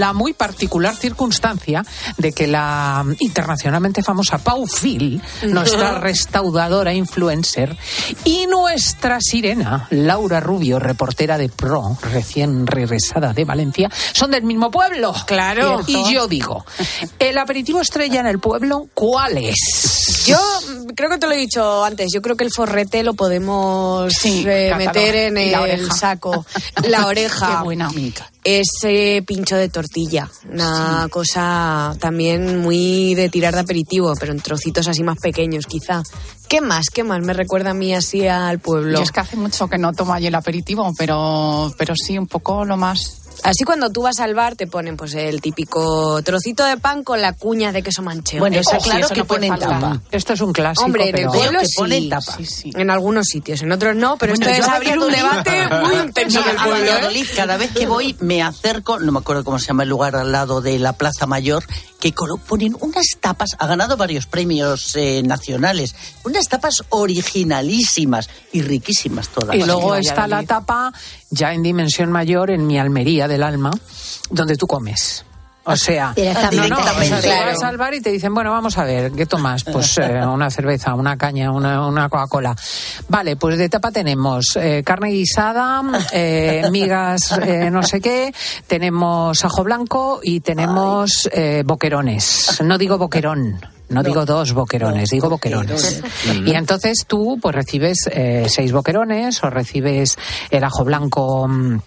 La muy particular circunstancia de que la internacionalmente famosa Pau Phil, nuestra restauradora influencer, y nuestra sirena, Laura Rubio, reportera de Pro, recién regresada de Valencia, son del mismo pueblo. Claro. Y yo digo, ¿el aperitivo estrella en el pueblo cuál es? Yo creo que te lo he dicho antes. Yo creo que el forrete lo podemos Sí, eh, meter en el saco. La oreja. Qué buena. Ese pincho de tortilla. Una cosa también muy de tirar de aperitivo, pero en trocitos así más pequeños, quizá. ¿Qué más? ¿Qué más me recuerda a mí así al pueblo? Yo es que hace mucho que no tomo allí el aperitivo, pero, pero sí, un poco lo más. Así cuando tú vas al bar te ponen pues el típico trocito de pan con la cuña de queso manchego. Bueno, está Oh, sí, claro eso que no ponen tapa. Esto es un clásico. Hombre, en el pueblo sí, ponen tapa. En algunos sitios, en otros no, pero Bueno, esto es abrir un debate muy intenso del a pueblo. ¿eh? Valladolid, cada vez que voy me acerco, no me acuerdo cómo se llama el lugar al lado de la Plaza Mayor, que ponen unas tapas, ha ganado varios premios eh, nacionales, unas tapas originalísimas y riquísimas todas. Y luego está la tapa ya en dimensión mayor en mi Almería del alma, donde tú comes. O sea, Directamente. no, no, o sea, tú claro. vas al bar y te dicen, bueno, vamos a ver, ¿qué tomas? Pues eh, una cerveza, una caña, una, una Coca-Cola. Vale, pues de tapa tenemos eh, carne guisada, eh, migas, eh, no sé qué, tenemos ajo blanco y tenemos eh, boquerones. No digo boquerón. No, digo dos boquerones, digo boquerones. Y entonces tú pues recibes eh, seis boquerones o recibes el ajo blanco mm,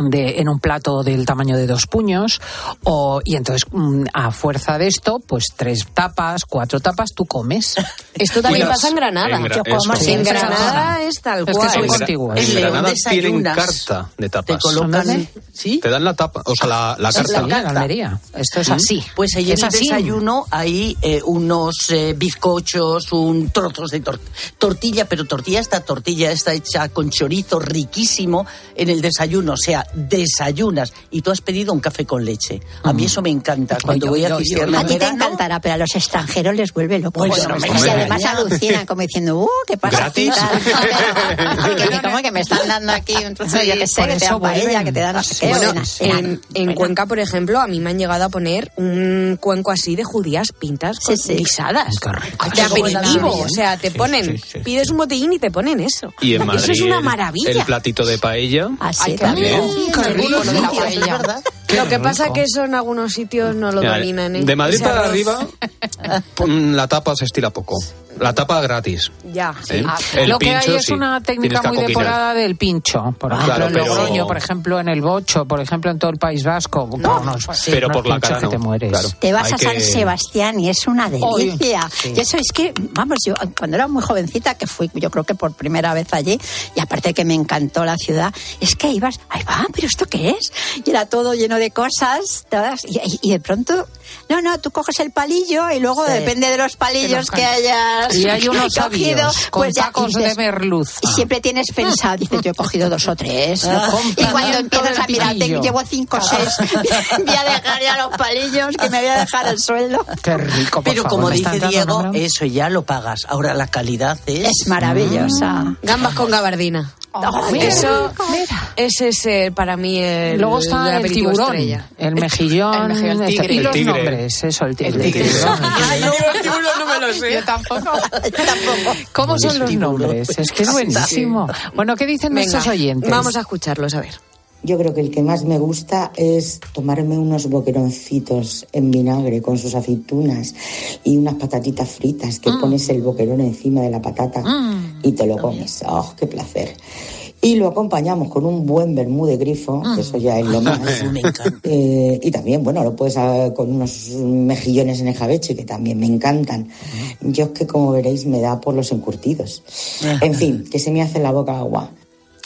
de, en un plato del tamaño de dos puños o y entonces mm, a fuerza de esto pues tres tapas cuatro tapas tú comes Esto también Cuidas. pasa en Granada. En Gra- Yo como eso. así. En En Granada es tal Es que cual. son En contiguos. Granada tienen carta de Te tapas. colocan, ¿Dónde? ¿sí? Te dan la tapa, o sea, la, la Sí, carta. en Almería esto es así Pues ahí en es el desayuno hay eh, unos eh, bizcochos, un trozos de tor- tortilla, pero tortilla, esta tortilla está hecha con chorizo riquísimo en el desayuno, o sea, desayunas y tú has pedido un café con leche. A mí eso me encanta. Cuando voy a Cisterna A ti te encantará, pero a los extranjeros les vuelve loco. Bueno, Bueno, y extraña. además alucinan como diciendo, uh, ¿qué pasa? ¿Gratis? Tal. Que, que como que me están dando aquí un trozo, yo que sé, por que te dan paella, que te dan no sé qué. Bueno, buenas. en, en Cuenca, por ejemplo, a mí me han llegado a poner un cuenco así de judías pintas Sí, sí. guisadas. Qué rico. De aperitivo. O sea, te ponen, sí, sí, sí. pides un botellín y te ponen eso. Y en Madrid eso es una maravilla. El platito de paella. Así Ay, también. Sí, en algunos lo de la sitios, paella. es verdad. Lo que pasa rico. que eso en algunos sitios no lo dominan. ¿eh? De Madrid para arriba, la tapa se estila poco. La tapa gratis. Ya. ¿eh? Ah, El lo que hay es sí. una técnica muy acoquinar. depurada del pincho. Por Ah, ejemplo, claro, en pero- Logroño, por ejemplo, en el Bocho, por ejemplo, en todo el País Vasco. No, Pero por la cara que no, te mueres. claro. Te vas Hay a San que- Sebastián y es una delicia. Sí. Y eso es que, vamos, yo cuando era muy jovencita, que fui yo creo que por primera vez allí, y aparte que me encantó la ciudad, es que ibas, ahí va, pero ¿esto qué es? Y era todo lleno de cosas, todas, y, y- y de pronto, no, no, tú coges el palillo y luego Sí. depende de los palillos que hayas Y hay unos cogido, sabios con pues ya tacos de merluza. y siempre tienes pensado, dices, yo he cogido dos o tres. ¿no? Ah, y cuando empiezas a mirar, te- llevo cinco o seis, voy a dejar ya los palillos, que me voy a dejar el sueldo. Qué rico, por Pero favor, como dice Diego, eso ya lo pagas. Ahora la calidad es... Es maravillosa. Gambas con gabardina. Oh, eso, ese es eh, para mí el, Luego está el aperitivo tiburón, estrella. el mejillón, El mejillón, el este- tigre. y El los tigre. nombres, eso, el tigre. El tigre. El tiburón. Ay, no, el tiburón no me lo sé. Yo tampoco. ¿Cómo son los nombres? Es que es buenísimo. Bueno, ¿qué dicen Venga, nuestros oyentes? Vamos a escucharlos, a ver. Yo creo que el que más me gusta es tomarme unos boqueroncitos en vinagre con sus aceitunas y unas patatitas fritas que pones el boquerón encima de la patata y te lo comes. ¡Oh, qué placer! Y lo acompañamos con un buen vermú de grifo, que eso ya es lo más. Eh, y también, bueno, lo puedes ah, con unos mejillones en escabeche, que también me encantan. Yo es que, como veréis, me da por los encurtidos. En fin, que se me hace la boca agua.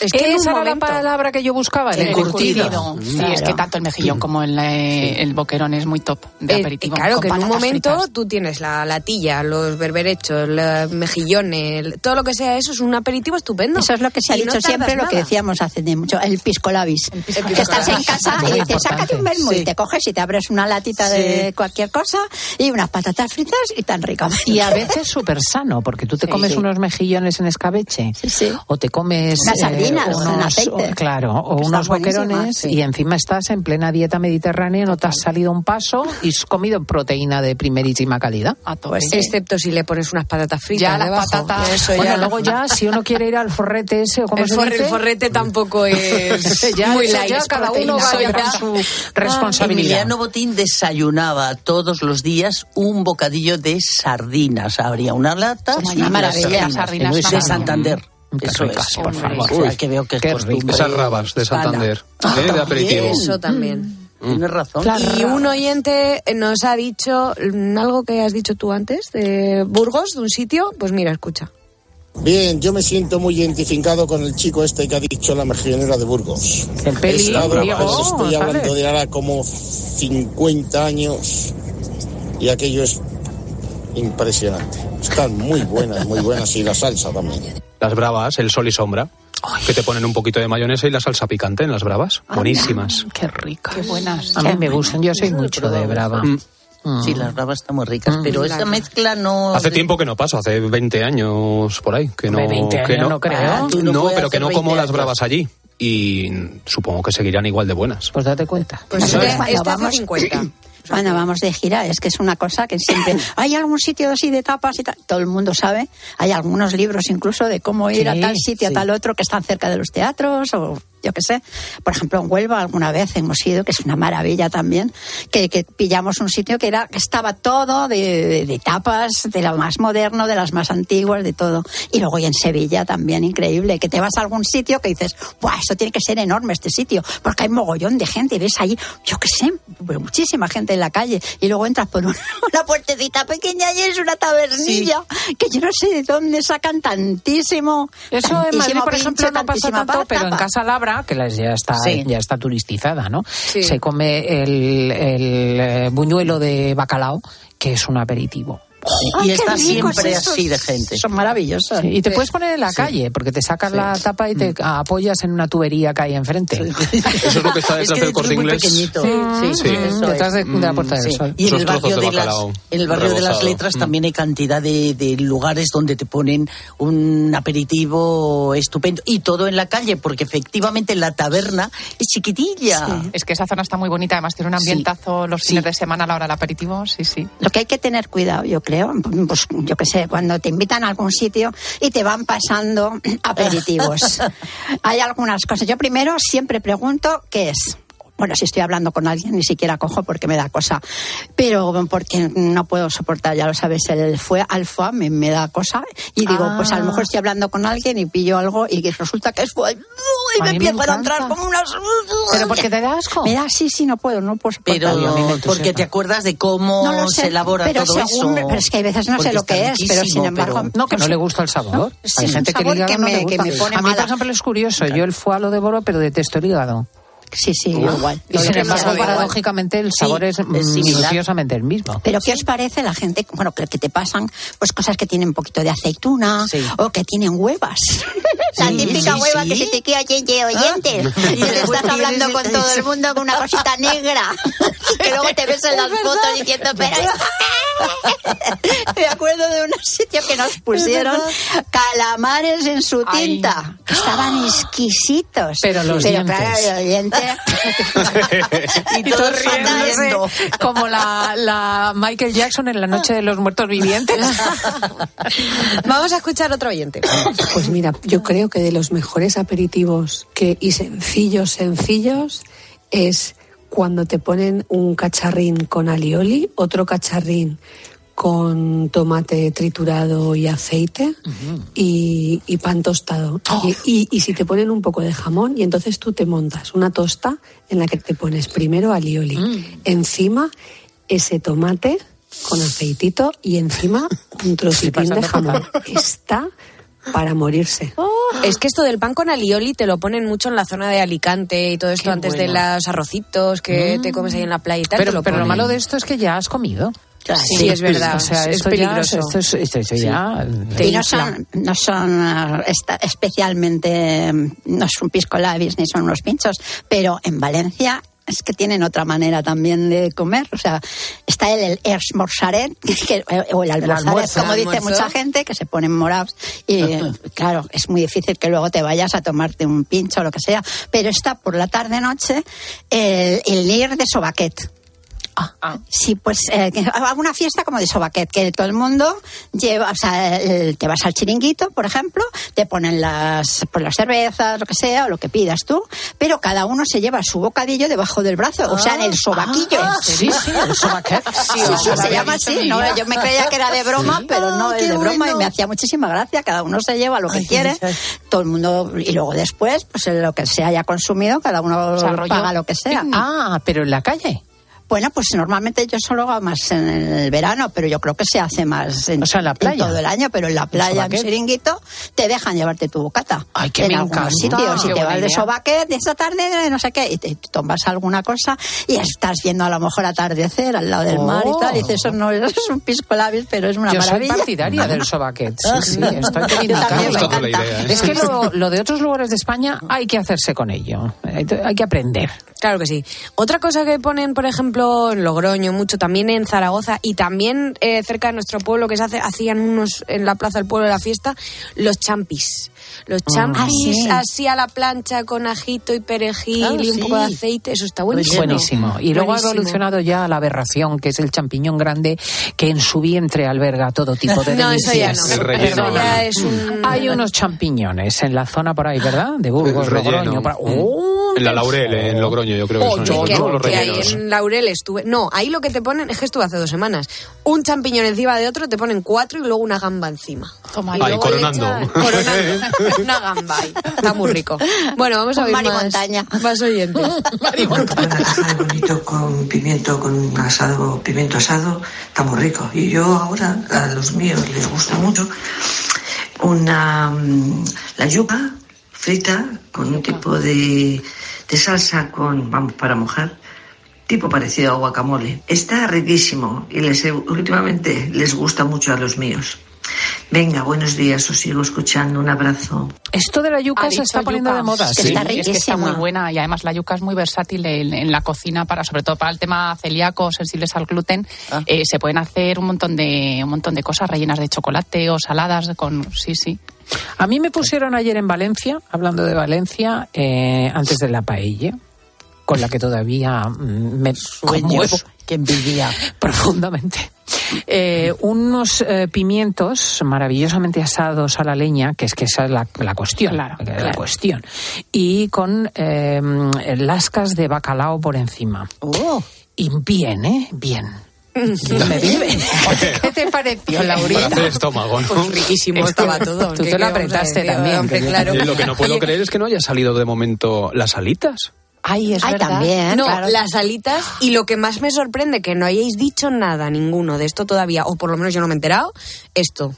Es que Esa era la palabra que yo buscaba, el El encurtido. encurtido. Sí, es que tanto el mejillón como el, eh, el boquerón es muy top de Eh, aperitivo. claro, con que en un momento fritas. tú tienes la latilla, los berberechos, los mejillones, todo lo que sea eso es un aperitivo estupendo. Eso es lo que se ha Y dicho no siempre, lo que decíamos hace de mucho, el pisco labis. que estás en casa y dices, sácate un vermú Sí. y te coges y te abres una latita de cualquier cosa y unas patatas fritas y tan rico. Y a veces súper sano, porque tú te Sí, comes sí. unos mejillones en escabeche o te comes Unas sardinas en unos, aceite. claro, o Están unos boquerones sí. y encima estás en plena dieta mediterránea, no te has salido un paso y has comido proteína de primerísima calidad. Pues excepto si le pones unas patatas fritas Ya las debajo. patatas. Eso bueno, ya. luego ya, si uno quiere ir al forrete ese o como el, se forre- dice, el forrete tampoco es ya, muy light. ya cada proteína. uno vaya con su responsabilidad. Emiliano Botín desayunaba todos los días un bocadillo de sardinas. Habría una lata una las maravilla, sardinas de son- Santander. Qué Eso ricas, es. por favor. O sea, que veo que es Qué costumbre. Esas rabas de Santander. ¿eh? De aperitivo. Eso también. Tienes razón. Y un oyente nos ha dicho mm, algo que has dicho tú antes de Burgos, de un sitio. Pues mira, escucha. Bien, yo me siento muy identificado con el chico este que ha dicho la mejillonera de Burgos. El peli, estado, Diego, pues, estoy ¿sabes? hablando de ahora como 50 años y aquello es impresionante. Están muy buenas, muy buenas y la salsa también. Las bravas, el sol y sombra. Que te ponen un poquito de mayonesa y la salsa picante en las bravas. Buenísimas. Qué ricas. Qué buenas. A mí me gustan, yo soy mucho de brava. Mm. Sí, las bravas están muy ricas, Mm. pero esa mezcla no... Hace tiempo que no paso, hace 20 años por ahí. Que no, Hombre, 20 que años no creo. Ah, no pero que no como 20 las bravas allí. Y supongo que seguirán igual de buenas. Pues date cuenta. Pues Eso es cuando este hace vamos- 50. Cuando vamos de gira, es que es una cosa que siempre. Hay algún sitio así de tapas y tal. Todo el mundo sabe. Hay algunos libros incluso de cómo ir Sí, a tal sitio, sí. a tal otro, que están cerca de los teatros o yo qué sé. Por ejemplo, en Huelva alguna vez hemos ido, que es una maravilla también, que, que pillamos un sitio que era que estaba todo de, de- de tapas, de lo más moderno, de las más antiguas, de todo. Y luego y en Sevilla también, increíble, que te vas a algún sitio que dices, ¡buah, esto tiene que ser enorme este sitio! Porque hay mogollón de gente y ves ahí, yo qué sé, pues muchísima gente en la calle. Y luego entras por una, una puertecita pequeña y es una tabernilla, que yo no sé de dónde sacan tantísimo. Eso en Madrid, tantísimo por ejemplo, no pasa tanto, pero en. Casa Labra, que las- ya está, Sí. ya está turisticada, ¿no? Se come el, el, eh, buñuelo de bacalao, que es un aperitivo. Y está siempre así de gente. Son maravillosos. Sí, y te puedes poner en la calle, porque te sacas la tapa y te apoyas en una tubería que hay enfrente. Eso es lo que está detrás del corte inglés. pequeñito. Sí, Sí, eso detrás de, es. de la Puerta del Sí. Sol. Y en el barrio, de de, las, en el barrio de las letras Mm. también hay cantidad de, de lugares donde te ponen un aperitivo estupendo. Y todo en la calle, porque efectivamente la taberna es chiquitilla. Es que esa zona está muy bonita, además tiene un ambientazo los fines de semana a la hora del aperitivo, sí, sí. Lo que hay que tener cuidado, yo creo, pues yo qué sé, cuando te invitan a algún sitio y te van pasando aperitivos. hay algunas cosas. Yo primero siempre pregunto qué es. Bueno, si estoy hablando con alguien, ni siquiera cojo porque me da cosa. Pero porque no puedo soportar, ya lo sabes, el fue alfa me, me da cosa. Y digo, Ah. pues a lo mejor estoy hablando con alguien y pillo algo y que resulta que es fue. Y me empiezo a entrar como unas. ¿Pero porque te da asco? Me da, sí, sí, no puedo, no puedo Pero mí me porque te acuerdas de cómo No lo sé, se elabora pero todo según- eso. pero es que hay veces no sé lo que es, pero sin embargo- pero- No, que no le gusta el sabor. Sí, Hay gente que sabor el hígado que no me- le que gusta. me pone A mí, por ejemplo, es curioso. Yo el foie lo devoro, pero detesto el hígado. Sí, sí, igual. Y sin embargo, paradójicamente, el sabor es, mm, similar. minuciosamente el mismo. Pero ¿qué os parece la gente, bueno, que, que te pasan pues cosas que tienen un poquito de aceituna o que tienen huevas? La típica hueva que se te queda oyente, oyente. Ah. Y te estás hablando con todo el mundo con una cosita negra. Que luego te ves en las fotos diciendo, pero ¿esto qué?". Me acuerdo de un sitio que nos pusieron calamares en su tinta. Que estaban exquisitos. Pero los Pero dientes. claro, y todos riéndose como la, la Michael Jackson en la noche de los muertos vivientes. Vamos a escuchar otro oyente. Pues mira, yo creo que de los mejores aperitivos que, y sencillos, sencillos, es cuando te ponen un cacharrín con alioli, otro cacharrín con tomate triturado y aceite y, y pan tostado. Y, y- y si te ponen un poco de jamón y entonces tú te montas una tosta en la que te pones primero alioli, encima ese tomate con aceitito y encima un trocitín de jamón. Está para morirse. Es que esto del pan con alioli te lo ponen mucho en la zona de Alicante y todo esto antes de los arrocitos que Mm. te comes ahí en la playa y tal. te Pero, lo pero lo malo de esto es que ya has comido. Sí, es verdad, O sea, es esto peligroso. Ya, esto es- esto- esto Sí. ya y no son, no son esta- especialmente, mm, no es un pisco labis ni son unos pinchos, pero en Valencia es que tienen otra manera también de comer. O sea, está el, el esmorzaret, que- o el almorzaret, como dice almuerzo. mucha gente, que se ponen morados. Y claro, es muy difícil que luego te vayas a tomarte un pincho o lo que sea. Pero está por la tarde-noche el, el ir de sobaquet. Sí, pues eh, que hago una fiesta como de sobaquet, que todo el mundo lleva, o sea, el- te vas al chiringuito, por ejemplo, te ponen las, pues las cervezas, lo que sea, o lo que pidas tú, pero cada uno se lleva su bocadillo debajo del brazo, o sea, en el sobaquillo. Ah, sí, sí, el sobaquet. Sí, Sí, sí, lo se llama así, ¿no? Yo me creía que era de broma, Sí. pero no Ah, es de broma y me hacía muchísima gracia, cada uno se lleva lo que quiere, todo el mundo, y luego después, pues lo que se haya consumido, cada uno paga lo que sea. Ah, pero en la calle. Bueno, pues normalmente yo solo hago más en el verano, pero yo creo que se hace más en, O sea, en la playa. todo el año, pero en la playa, en sobaquet. chiringuito, te dejan llevarte tu bocata. Ay, que en me algunos encanta. sitios. Si te vas de idea. sobaquet de esta tarde, no sé qué, y te tomas alguna cosa y estás viendo a lo mejor atardecer al lado del mar y tal, y dices, eso no es un pisco labis, pero es una Yo soy partidaria del sobaquet. Sí, sí, estoy idea, Es que lo, lo de otros lugares de España hay que hacerse con ello. Hay hay que aprender. Claro que sí. Otra cosa que ponen, por ejemplo, en Logroño, mucho también en Zaragoza y también eh, cerca de nuestro pueblo, que se hace, hacían unos en la plaza del pueblo de la fiesta, los champis. Los champis Ah, sí. así a la plancha con ajito y perejil Ah, y un sí. poco de aceite, eso está buenísimo. Buenísimo. Y luego ha Buenísimo. evolucionado ya a la aberración, que es el champiñón grande que en su vientre alberga todo tipo de No, eso ya delicias. no. Eso ya es un- Hay unos champiñones en la zona por ahí, ¿verdad? De Burgos. Logroño. por- Mm. ¡Oh! En la Laurel, en Logroño, yo creo que Oh, son yo- que- ¿no? Los que ahí en Laurel estuve. No, ahí lo que te ponen es que estuve hace dos semanas. Un champiñón encima de otro, te ponen cuatro y luego una gamba encima. Toma, Y le coronando. echan- coronando. una gamba ahí. Está muy rico. Bueno, vamos a ver Mari más, Montaña. más oyentes. Una caja de bonito con pimiento, con asado, pimiento asado, está muy rico. Y yo ahora a los míos les gusta mucho una mm, la yuca frita con un tipo de, de salsa con vamos para mojar tipo parecido a guacamole. Está riquísimo y les he- últimamente les gusta mucho a los míos. Venga, buenos días, os sigo escuchando. Un abrazo. Esto de la yuca se está poniendo yuca. de moda. Es que sí. está Es que está muy buena y además la yuca es muy versátil en, en la cocina para sobre todo para el tema celíaco, sensibles al gluten. Ah. Eh, se pueden hacer un montón de un montón de cosas rellenas de chocolate o saladas con sí sí. A mí me pusieron ayer en Valencia, hablando de Valencia, eh, antes de la paella, con la que todavía mm, me conmuevo que envidia. profundamente. Eh, unos eh, pimientos maravillosamente asados a la leña, que es que esa es la, la cuestión, la claro. cuestión, y con eh, lascas de bacalao por encima. Y bien, ¿eh? Bien. ¿Qué te pareció, Laurita? Para hacer estómago, ¿no? Pues riquísimo estaba todo. Tú ¿Qué- te lo apretaste también. Hombre, claro. Lo que no puedo creer es que no haya salido de momento las alitas. Ay, es Ay, verdad. también, No, claro. las alitas y lo que más me sorprende que no hayáis dicho nada ninguno de esto todavía, o por lo menos yo no me he enterado, esto.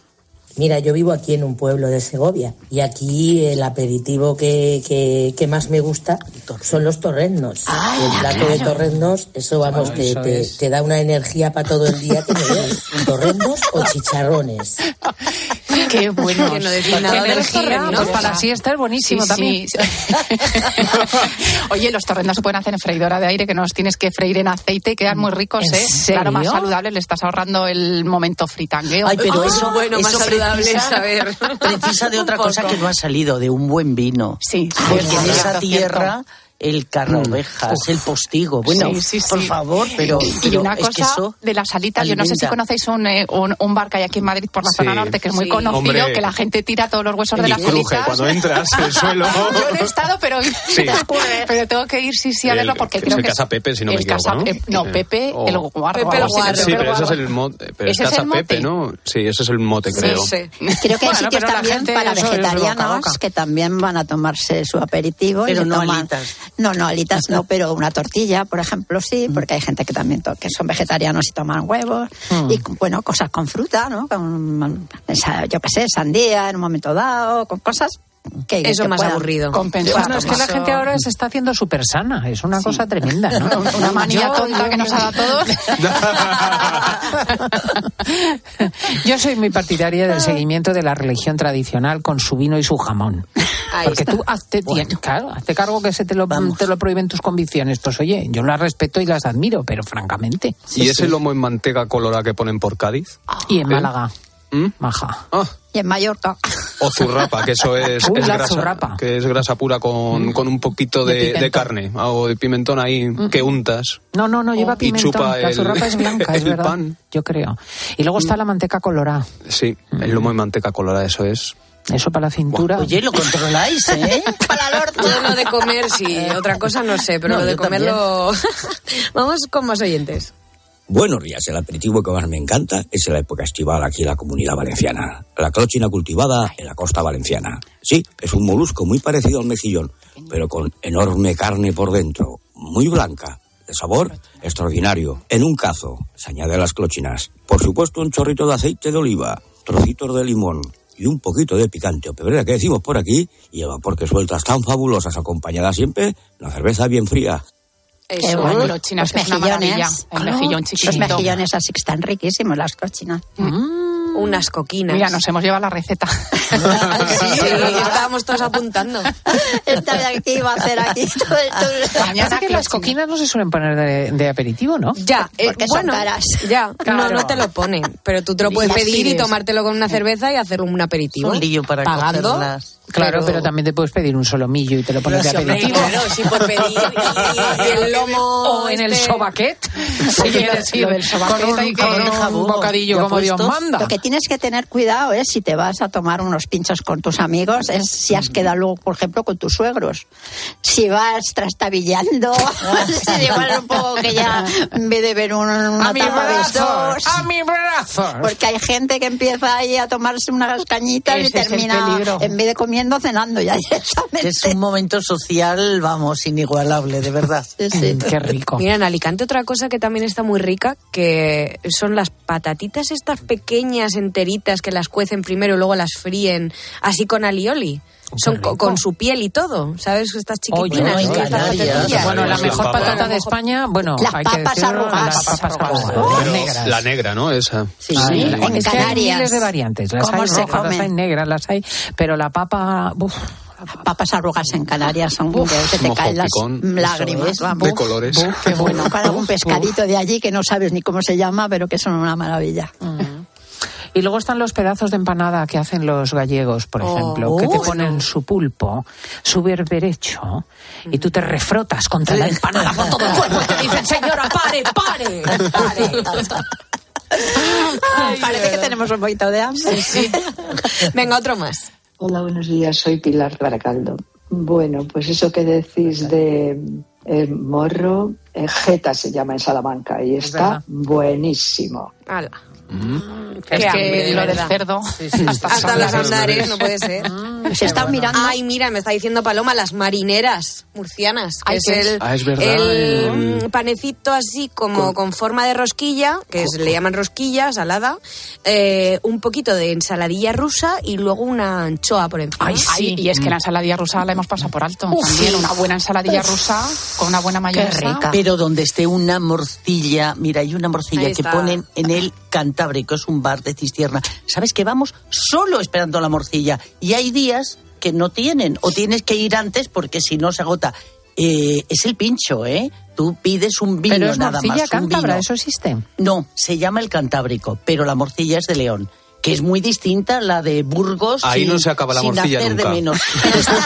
Mira, yo vivo aquí en un pueblo de Segovia y aquí el aperitivo que, que, que más me gusta son los torrendos. el plato de torrendos, eso vamos, Ah, te, eso te- es. te da una energía para todo el día que. Torrendos o chicharrones. Qué bueno. Que no del pues para la siesta es buenísimo Sí, también. sí. Oye, los torrendos se pueden hacer en freidora de aire, que no los tienes que freír en aceite y quedan muy ricos, ¿En ¿eh? Claro, más saludables, le estás ahorrando el momento fritangueo. Ay, pero Ah, eso, bueno, más saludable precisa, saber. precisa de otra cosa que no ha salido, de un buen vino. Sí, Porque en esa cierto, el carraovejas, el postigo. Bueno, Sí, sí, sí. por favor, pero, y pero una es que cosa eso de las alitas, yo no sé si alimenta. conocéis un, eh, un, un bar que hay aquí en Madrid por la Sí. zona norte, que es muy Sí. conocido, Hombre. que la gente tira todos los huesos de las cruje alitas. cuando entras el suelo. Yo no he estado, pero, pero tengo que ir sí, sí a El- verlo porque es creo el que Casa Pepe, si no me el Casa- equivoco, ¿no? eh, no. Pepe Oh. el guarro. Pepe el guarro. Sí, pero el ese es el mote. Pero es ¿Ese es Casa el mote? Pepe, ¿no? Sí, ese es el mote, creo. Sí. Creo que hay sitios la también para es vegetarianos que también van a tomarse su aperitivo. y Pero no alitas. No, no, alitas no, pero una tortilla, por ejemplo, sí, porque hay gente que también que son vegetarianos y toman huevos. Mm. Y, bueno, cosas con fruta, ¿no? Con, yo qué sé, sandía en un momento dado, con cosas que Eso que más aburrido. Compensar. Bueno, es que la gente ahora se está haciendo súper sana, es una cosa tremenda, ¿no? Una manía Yo- tonta que nos ha dado a todos. Yo soy muy partidaria del seguimiento de la religión tradicional con su vino y su jamón. Ahí Porque está. tú hazte, tien- claro, hazte cargo que se te lo, te lo prohíben tus convicciones. Pues oye, yo las respeto y las admiro, pero francamente. ¿Y ese lomo en manteca colorada que ponen por Cádiz? Y en ¿Eh? Málaga, ¿Mm? maja. Ah, Y en Mallorca. o zurrapa, que eso es, Uy, es grasa, zurrapa. que es grasa pura con, con un poquito De de, de carne o de pimentón ahí que untas. No, no, no, lleva Y pimentón. chupa la el- zurrapa es blanca, es el verdad. pan. Yo creo. Y luego está la manteca colorada. Sí, el lomo en manteca colorada, eso es. Eso para la cintura. Oye, lo controláis, ¿eh? Para el orto. Yo lo de comer, sí. Otra cosa no sé, pero No, lo de comerlo... Vamos con más oyentes. Buenos días, el aperitivo que más me encanta es la época estival aquí en la comunidad valenciana. La clochina cultivada en la costa valenciana. Sí, es un molusco muy parecido al mejillón, pero con enorme carne por dentro, muy blanca, de sabor extraordinario. En un cazo se añade las clochinas. Por supuesto, un chorrito de aceite de oliva, trocitos de limón y un poquito de picante o pebrera que decimos por aquí, y el vapor que sueltas tan fabulosas acompañada siempre de una cerveza bien fría. Eso, bueno. los Los es una maravilla. mejillones. El mejillón Los chiquitito. mejillones así que están riquísimos, las cochinas. Unas coquinas. Mira, nos hemos llevado la receta. Sí, estábamos todos apuntando. Esta de aquí iba a hacer aquí todo el todo- Pasa que las coquinas no se suelen poner de, de aperitivo, ¿no? Ya, eh, Porque son bueno, caras. ya, no, Claro. no te lo ponen, pero tú te lo Y puedes las pedir y tomártelo con una cerveza y hacer un aperitivo. Un lío para Pagando. cogerlas. Claro, pero, también te puedes pedir un solomillo y te lo pones de aperitivo. claro, sí, por pedir y, y el lomo... O en el este- sobaquet. Si quieres ir con un, hay que- con un Jabú, bocadillo ¿ya como Dios manda. Lo que tienes que tener cuidado es si te vas a tomar unos pinchos con tus amigos, es si has quedado luego, por ejemplo, con tus suegros. Si vas trastabillando, si igual un poco que ya en vez de ver un, una a brazos, dos. a mis brazos. Porque hay gente que empieza ahí a tomarse unas cañitas y Ese es el termina, en vez de comiendo, cenando ya directamente. Es un momento social, vamos, inigualable, de verdad. Sí, sí. Qué rico. Mira, en Alicante otra cosa que también está muy rica, que son las patatitas estas pequeñas, enteritas, que las cuecen primero y luego las fríen, así con alioli. Son co- con su piel y todo, ¿sabes? Estas Oye, chiquitinas. en estas Canarias, patatillas. Bueno, la Las mejor patata de España, bueno, Las hay que papas decirlo, arrugadas. las papas arrugadas, Pero las negras. la negra, ¿no? Esa. Sí, Ah, sí, la- en es que hay Canarias. miles de variantes. Las ¿Cómo hay se rojas, las hay negras, las hay... Pero la papa... uf, Papas arrugas en Canarias son que se te caen las picón, lágrimas. es, vamos. de colores. Buf, qué bueno. Con algún pescadito de allí que no sabes ni cómo se llama, pero que son una maravilla. Y luego están los pedazos de empanada que hacen los gallegos, por ejemplo, que te ponen su pulpo, su berberecho, y tú te refrotas contra la empanada con todo el cuerpo y te dicen, señora, pare, pare, pare. Parece que tenemos un poquito de hambre. Venga, otro más. Hola, buenos días. Soy Pilar Baracaldo. Bueno, pues eso que decís de eh, morro, eh, jeta se llama en Salamanca y está buenísimo. Ala. Es que lo del cerdo. Hasta los andares, no puede ser. Se está mirando. Ay, mira, me está diciendo Paloma, las marineras murcianas, que Ay, es ¿qué es? el, Ah, es verdad, el el- panecito así como con, forma de rosquilla, que se le llaman rosquilla, salada, eh, un poquito de ensaladilla rusa y luego una anchoa por encima. Ay, sí. y es que la ensaladilla rusa la hemos pasado por alto. También una buena ensaladilla rusa con una buena mayonesa. Pero donde esté una morcilla, mira, hay una morcilla Ahí que está. ponen en el Cantábrico, es un bar de Cistierna. ¿Sabes que vamos solo esperando la morcilla? Y hay días que no tienen, o tienes que ir antes porque si no se agota. Eh, es el pincho, ¿eh? Tú pides un vino Pero es nada morcilla más. un cántabra, vino. ¿eso existe? No, se llama el Cantábrico, pero la morcilla es de León. Que es muy distinta a la de Burgos. Ahí sin- no se acaba la morcilla hacer de nunca. menos. Pero está,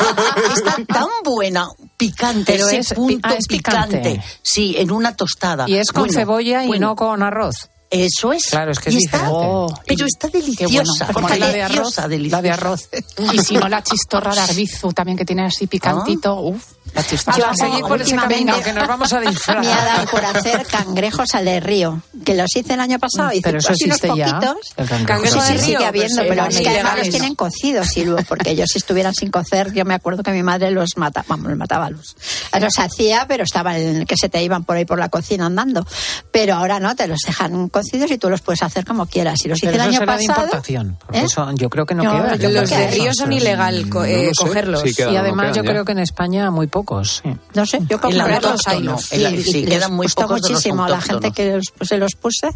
está tan buena, picante, Pero ese es punto ah, es picante. Sí, en una tostada. Y es con Bueno, cebolla y bueno. no con arroz. Eso es. Claro, es que es Y está- diferente. pero está deliciosa. Como la de arroz. deliciosa. La de arroz. Y si no, la chistorra de arbizu también, que tiene así picantito. Ah. Uf, Vamos a seguir por ese camino, que nos vamos a disfrazar. Me ha dado por hacer cangrejos al de río, que los hice el año pasado. Hice Pero eso unos existe ya, poquitos. el cangrejo. Cangrejo Sí, de sí, sigue habiendo, pues, pero es que además los tienen cocidos, Silvo, porque ellos si estuvieran sin cocer, yo me acuerdo que mi madre los mataba, vamos, los mataba, los, los hacía, pero estaban en que se te iban por ahí por la cocina andando. Pero ahora no, te los dejan cocidos y tú los puedes hacer como quieras. Si los hice Pero el año será de pasado, importación. Porque ¿eh? eso yo creo que no, No, queda. yo Los de río son ilegal eh, cogerlos. Y además yo creo que en España muy pocos. sí. No sé, yo la comprarlos hay. en la- Y- sí, quedan muy gustó pocos muchísimo a la gente que los- se los puse.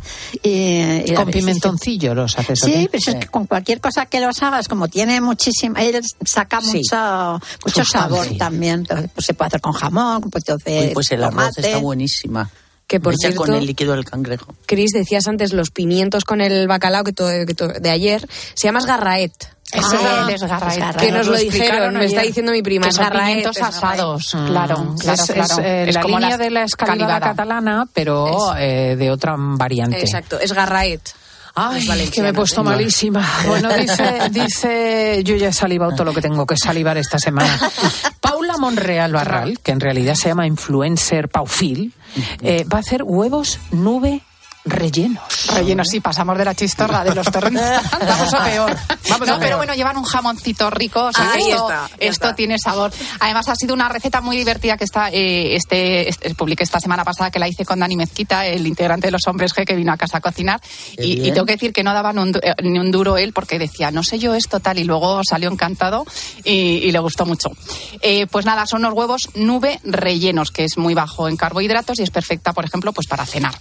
Y, y Con la- pimentoncillo los haces. Sí, pero es que con cualquier cosa que los hagas, como tiene muchísimo, él saca Sí. mucho, mucho sabor también. Pues se puede hacer con jamón, con poquito de pues el arroz tomate. está buenísima. Que, por Hecha cierto- con el líquido del cangrejo. Cris, decías antes los pimientos con el bacalao que, to- que to- de ayer. Se llama esgarraet. Ese Ah, es garraet. Que nos lo explicaron dijeron, me está diciendo mi prima. Que son esgarraet, pimientos asados, claro, claro, es, es, claro. eh, Es la como línea la de la escalivada catalana, pero eh, de otra variante. Exacto, esgarraet. Ay, que me he puesto ¿eh? malísima. Bueno, dice, dice, yo ya he salivado todo lo que tengo que salivar esta semana. Paula Monreal Barral, que en realidad se llama influencer Paufil, eh, va a hacer huevos nube rellenos. Rellenos, sí, pasamos de la chistorra de los torrendos. Vamos a peor. Vamos no, a peor. pero bueno, llevan un jamoncito rico. o sea, que Ahí esto, está, ya esto está. tiene sabor. Además, ha sido una receta muy divertida que está, eh, este, este- publiqué esta semana pasada que la hice con Dani Mezquita, el integrante de los hombres G que vino a casa a cocinar. Y, tengo que decir que no daba ni un, du- eh, ni un duro él porque decía, no sé yo esto tal, y luego salió encantado y, y le gustó mucho. Eh, pues nada, son unos huevos nube rellenos, que es muy bajo en carbohidratos y es perfecta, por ejemplo, pues para cenar.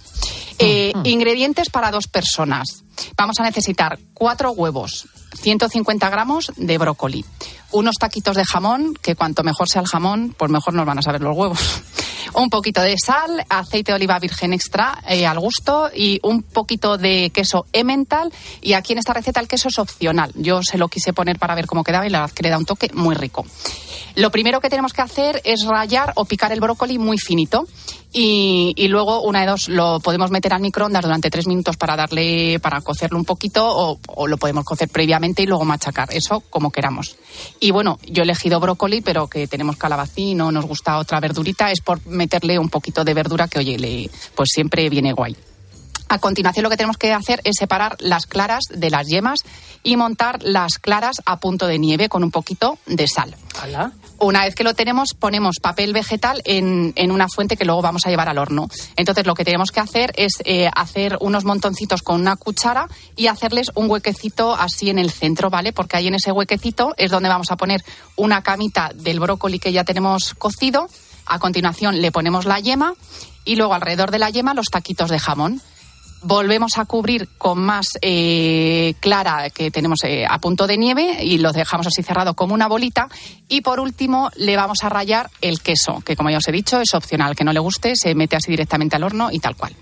Eh, Ingredientes para dos personas. Vamos a necesitar cuatro huevos, 150 gramos de brócoli, unos taquitos de jamón, que cuanto mejor sea el jamón, pues mejor nos van a saber los huevos. Un poquito de sal, aceite de oliva virgen extra eh, al gusto y un poquito de queso emmental. Y aquí en esta receta el queso es opcional. Yo se lo quise poner para ver cómo quedaba y la verdad que le da un toque muy rico. Lo primero que tenemos que hacer es rallar o picar el brócoli muy finito y, y luego una de dos lo podemos meter al microondas durante tres minutos para darle para cocerlo un poquito o, o lo podemos cocer previamente y luego machacar eso como queramos y bueno yo he elegido brócoli pero que tenemos calabacín o nos gusta otra verdurita es por meterle un poquito de verdura que oye le, pues siempre viene guay a continuación, lo que tenemos que hacer es separar las claras de las yemas y montar las claras a punto de nieve con un poquito de sal. Una vez que lo tenemos, ponemos papel vegetal en, en una fuente que luego vamos a llevar al horno. Entonces, lo que tenemos que hacer es eh, hacer unos montoncitos con una cuchara y hacerles un huequecito así en el centro, ¿vale? Porque ahí en ese huequecito es donde vamos a poner una camita del brócoli que ya tenemos cocido. A continuación, le ponemos la yema y luego alrededor de la yema los taquitos de jamón volvemos a cubrir con más eh, clara que tenemos eh, a punto de nieve y lo dejamos así cerrado como una bolita. Y por último le vamos a rayar el queso que como ya os he dicho es opcional. Que no le guste se mete así directamente al horno y tal cual.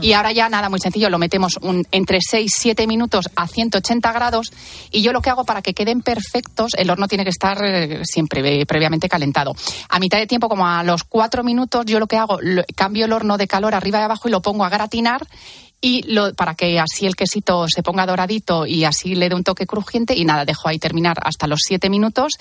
Y ahora ya nada muy sencillo lo metemos un, entre 6 7 minutos a 180 grados. Y yo lo que hago para que queden perfectos el horno tiene que estar eh, siempre previamente calentado. A mitad de tiempo como a los 4 minutos yo lo que hago lo- cambio el horno de calor arriba y abajo y lo pongo a gratinar y lo, para que así el quesito se ponga doradito y así le dé un toque crujiente y nada, dejo ahí terminar hasta los siete minutos.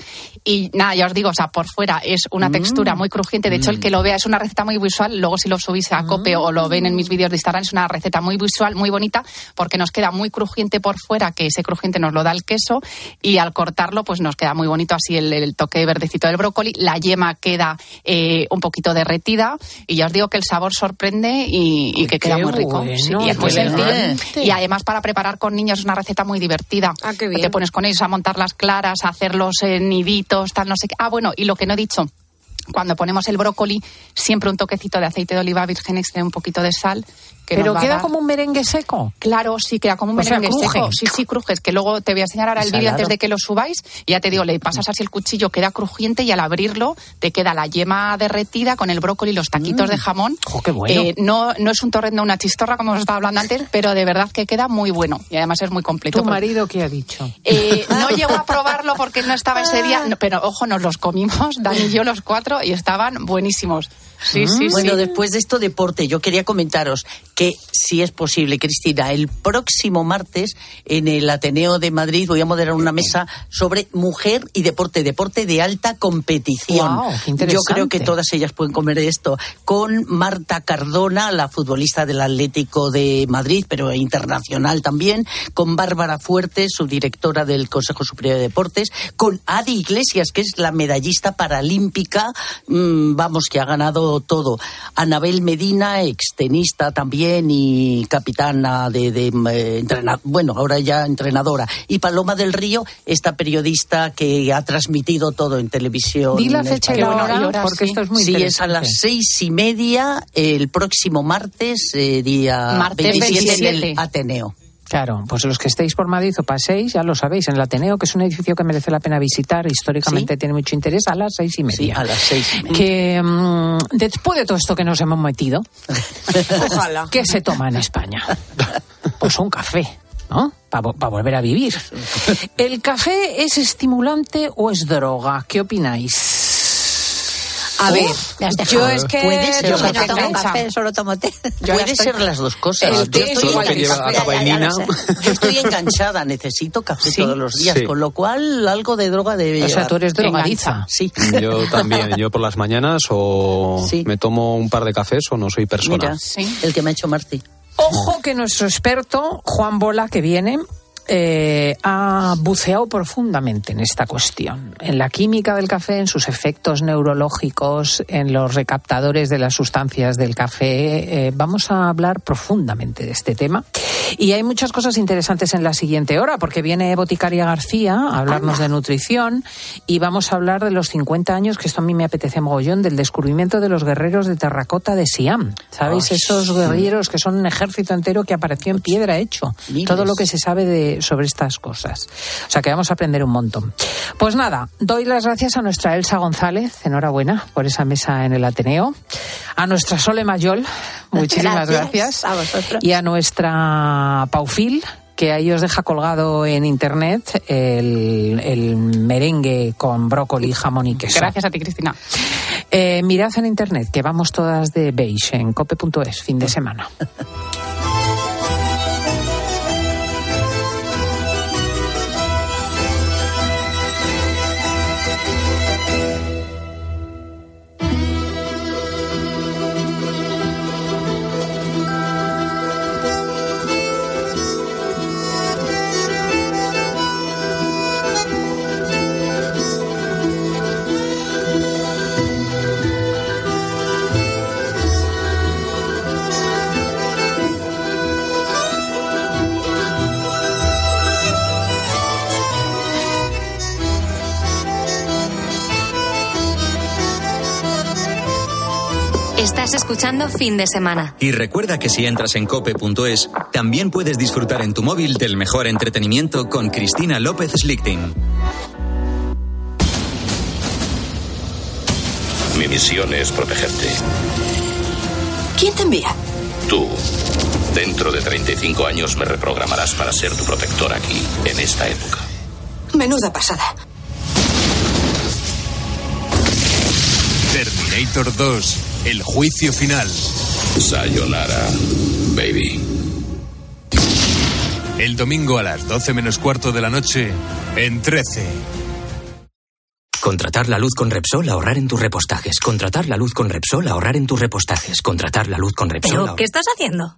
Y nada, ya os digo, o sea, por fuera es una textura muy crujiente, de hecho el que lo vea es una receta muy visual, luego si lo subís a Cope o lo ven en mis vídeos de Instagram es una receta muy visual, muy bonita, porque nos queda muy crujiente por fuera, que ese crujiente nos lo da el queso y al cortarlo pues nos queda muy bonito así el, el toque verdecito del brócoli, la yema queda eh, un poquito derretida y ya os digo que el sabor sorprende y, y que queda muy rico. bueno, Sí, y es muy qué sencillo. elegante. Y además para preparar con niños es una receta muy divertida. Ah, qué bien. Te pones con ellos a montar las claras, a hacer los eh, niditos, tal, no sé qué. Ah, bueno, y lo que no he dicho, cuando ponemos el brócoli, siempre un toquecito de aceite de oliva virgen extra un poquito de sal que Pero queda como un merengue seco. Claro, sí, queda como un O merengue seco. Sí, sí, crujes, que luego te voy a enseñar ahora el vídeo antes de que lo subáis. Y ya te digo, le pasas así el cuchillo, queda crujiente y al abrirlo te queda la yema derretida con el brócoli y los taquitos de jamón. ¡Jo, qué bueno! Eh, no, no es un torrendo, una chistorra, como os estaba hablando antes, pero de verdad que queda muy bueno. Y además es muy completo. ¿Tu marido qué ha dicho? Eh, no llegó a probarlo porque no estaba ese día, no, pero ojo, nos los comimos, Dani y yo los cuatro, y estaban buenísimos. Sí, sí, Mm. Bueno, sí. después de esto deporte, yo quería comentaros que si es posible, Cristina, el próximo martes en el Ateneo de Madrid voy a moderar una mesa sobre mujer y deporte, deporte de alta competición. Yo creo que todas ellas pueden comer de esto. Con Marta Cardona, la futbolista del Atlético de Madrid, pero internacional también, con Bárbara Fuertes, subdirectora del Consejo Superior de Deportes, con Adi Iglesias, que es la medallista paralímpica, mm, vamos, que ha ganado todo. Anabel Medina, extenista también y capitana de, de, eh, entrena- bueno, ahora ya entrenadora. Y Paloma del Río, esta periodista que ha transmitido todo en televisión. Di la fecha y la hora, porque esto es muy Sí, es a las seis y media el próximo martes, eh, día Martes 27 en el 27. Ateneo. Claro, pues los que estéis por Madrid o paséis, ya lo sabéis, en el Ateneo, que es un edificio que merece la pena visitar, históricamente tiene mucho interés, a las seis y media. Sí, a las seis y media. Que mm, después de todo esto que nos hemos metido, Ojalá. ¿qué se toma en España? Pues un café. ¿No? Para volver a vivir. ¿El café es estimulante o es droga? ¿Qué opináis? A ver, me has yo es que Puede ser yo no tomo café, solo tomo té. Yo Puede estoy- ser las dos cosas. Yo estoy, yo estoy enganchada, necesito café ¿Sí? todos los días, Sí. con lo cual algo de droga debe O sea, llevar. tú eres drogadiza. Sí. Yo también, yo por las mañanas o Sí. me tomo un par de cafés o no soy persona. Mira, Sí. el que me ha hecho Marti. Ojo que nuestro experto, Juan Bola, que viene, eh, ha buceado profundamente en esta cuestión, en la química del café, en sus efectos neurológicos, en los recaptadores de las sustancias del café. Eh, vamos a hablar profundamente de este tema. Y hay muchas cosas interesantes en la siguiente hora, porque viene Boticaria García a hablarnos de nutrición y vamos a hablar de los 50 años, que esto a mí me apetece mogollón, del descubrimiento de los guerreros de terracota de Siam. ¿Sabéis? Esos guerreros que son un ejército entero que apareció en piedra hecho. Miles. Todo lo que se sabe de, sobre estas cosas. O sea que vamos a aprender un montón. Pues nada, doy las gracias a nuestra Elsa González, enhorabuena por esa mesa en el Ateneo. A nuestra Sole Mayol, muchísimas Gracias gracias. a vosotros. Y a nuestra Paufil, que ahí os deja colgado en internet el, el merengue con brócoli, jamón y queso. Gracias a ti, Cristina. Eh, mirad en internet que vamos todas de beige en cope.es, fin de semana. escuchando fin de semana. Y recuerda que si entras en cope.es, también puedes disfrutar en tu móvil del mejor entretenimiento con Cristina López Slichting. Mi misión es protegerte. ¿Quién te envía? Tú, dentro de 35 años, me reprogramarás para ser tu protector aquí, en esta época. Menuda pasada. Terminator 2, el juicio final. Sayonara, baby. El domingo a las 12 menos cuarto de la noche, en 13. Contratar la luz con Repsol, ahorrar en tus repostajes. Contratar la luz con Repsol, ahorrar en tus repostajes. Contratar la luz con Repsol. ¿Pero qué estás haciendo?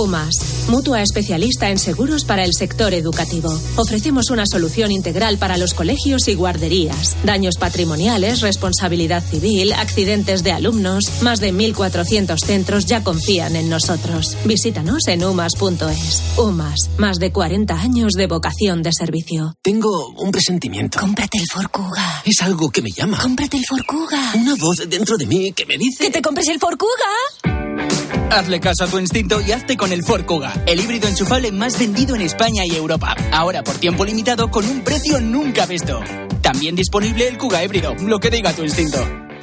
UMAS, mutua especialista en seguros para el sector educativo. Ofrecemos una solución integral para los colegios y guarderías. Daños patrimoniales, responsabilidad civil, accidentes de alumnos. Más de 1.400 centros ya confían en nosotros. Visítanos en umas.es. UMAS, más de 40 años de vocación de servicio. Tengo un presentimiento. Cómprate el Ford Kuga. Es algo que me llama. Cómprate el Ford Kuga. Una voz dentro de mí que me dice... ¡Que te compres el Ford Kuga! Hazle caso a tu instinto y hazte con el Ford Kuga, el híbrido enchufable más vendido en España y Europa. Ahora por tiempo limitado con un precio nunca visto. También disponible el Kuga híbrido, lo que diga tu instinto.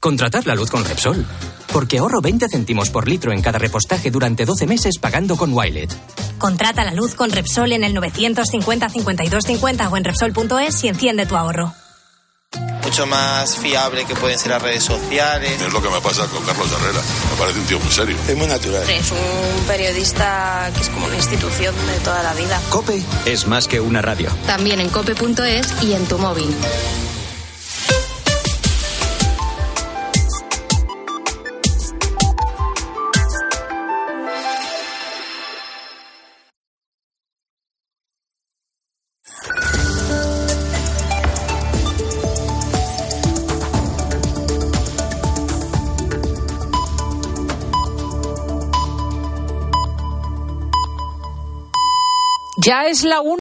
Contratar la luz con Repsol. Porque ahorro 20 céntimos por litro en cada repostaje durante 12 meses pagando con Wilet. Contrata la luz con Repsol en el 950 52 50 o en Repsol.es y enciende tu ahorro. mucho más fiable que pueden ser las redes sociales. Es lo que me pasa con Carlos Herrera. Me parece un tío muy serio. Es muy natural. Es un periodista que es como una institución de toda la vida. Cope es más que una radio. También en cope.es y en tu móvil. Ya es la una.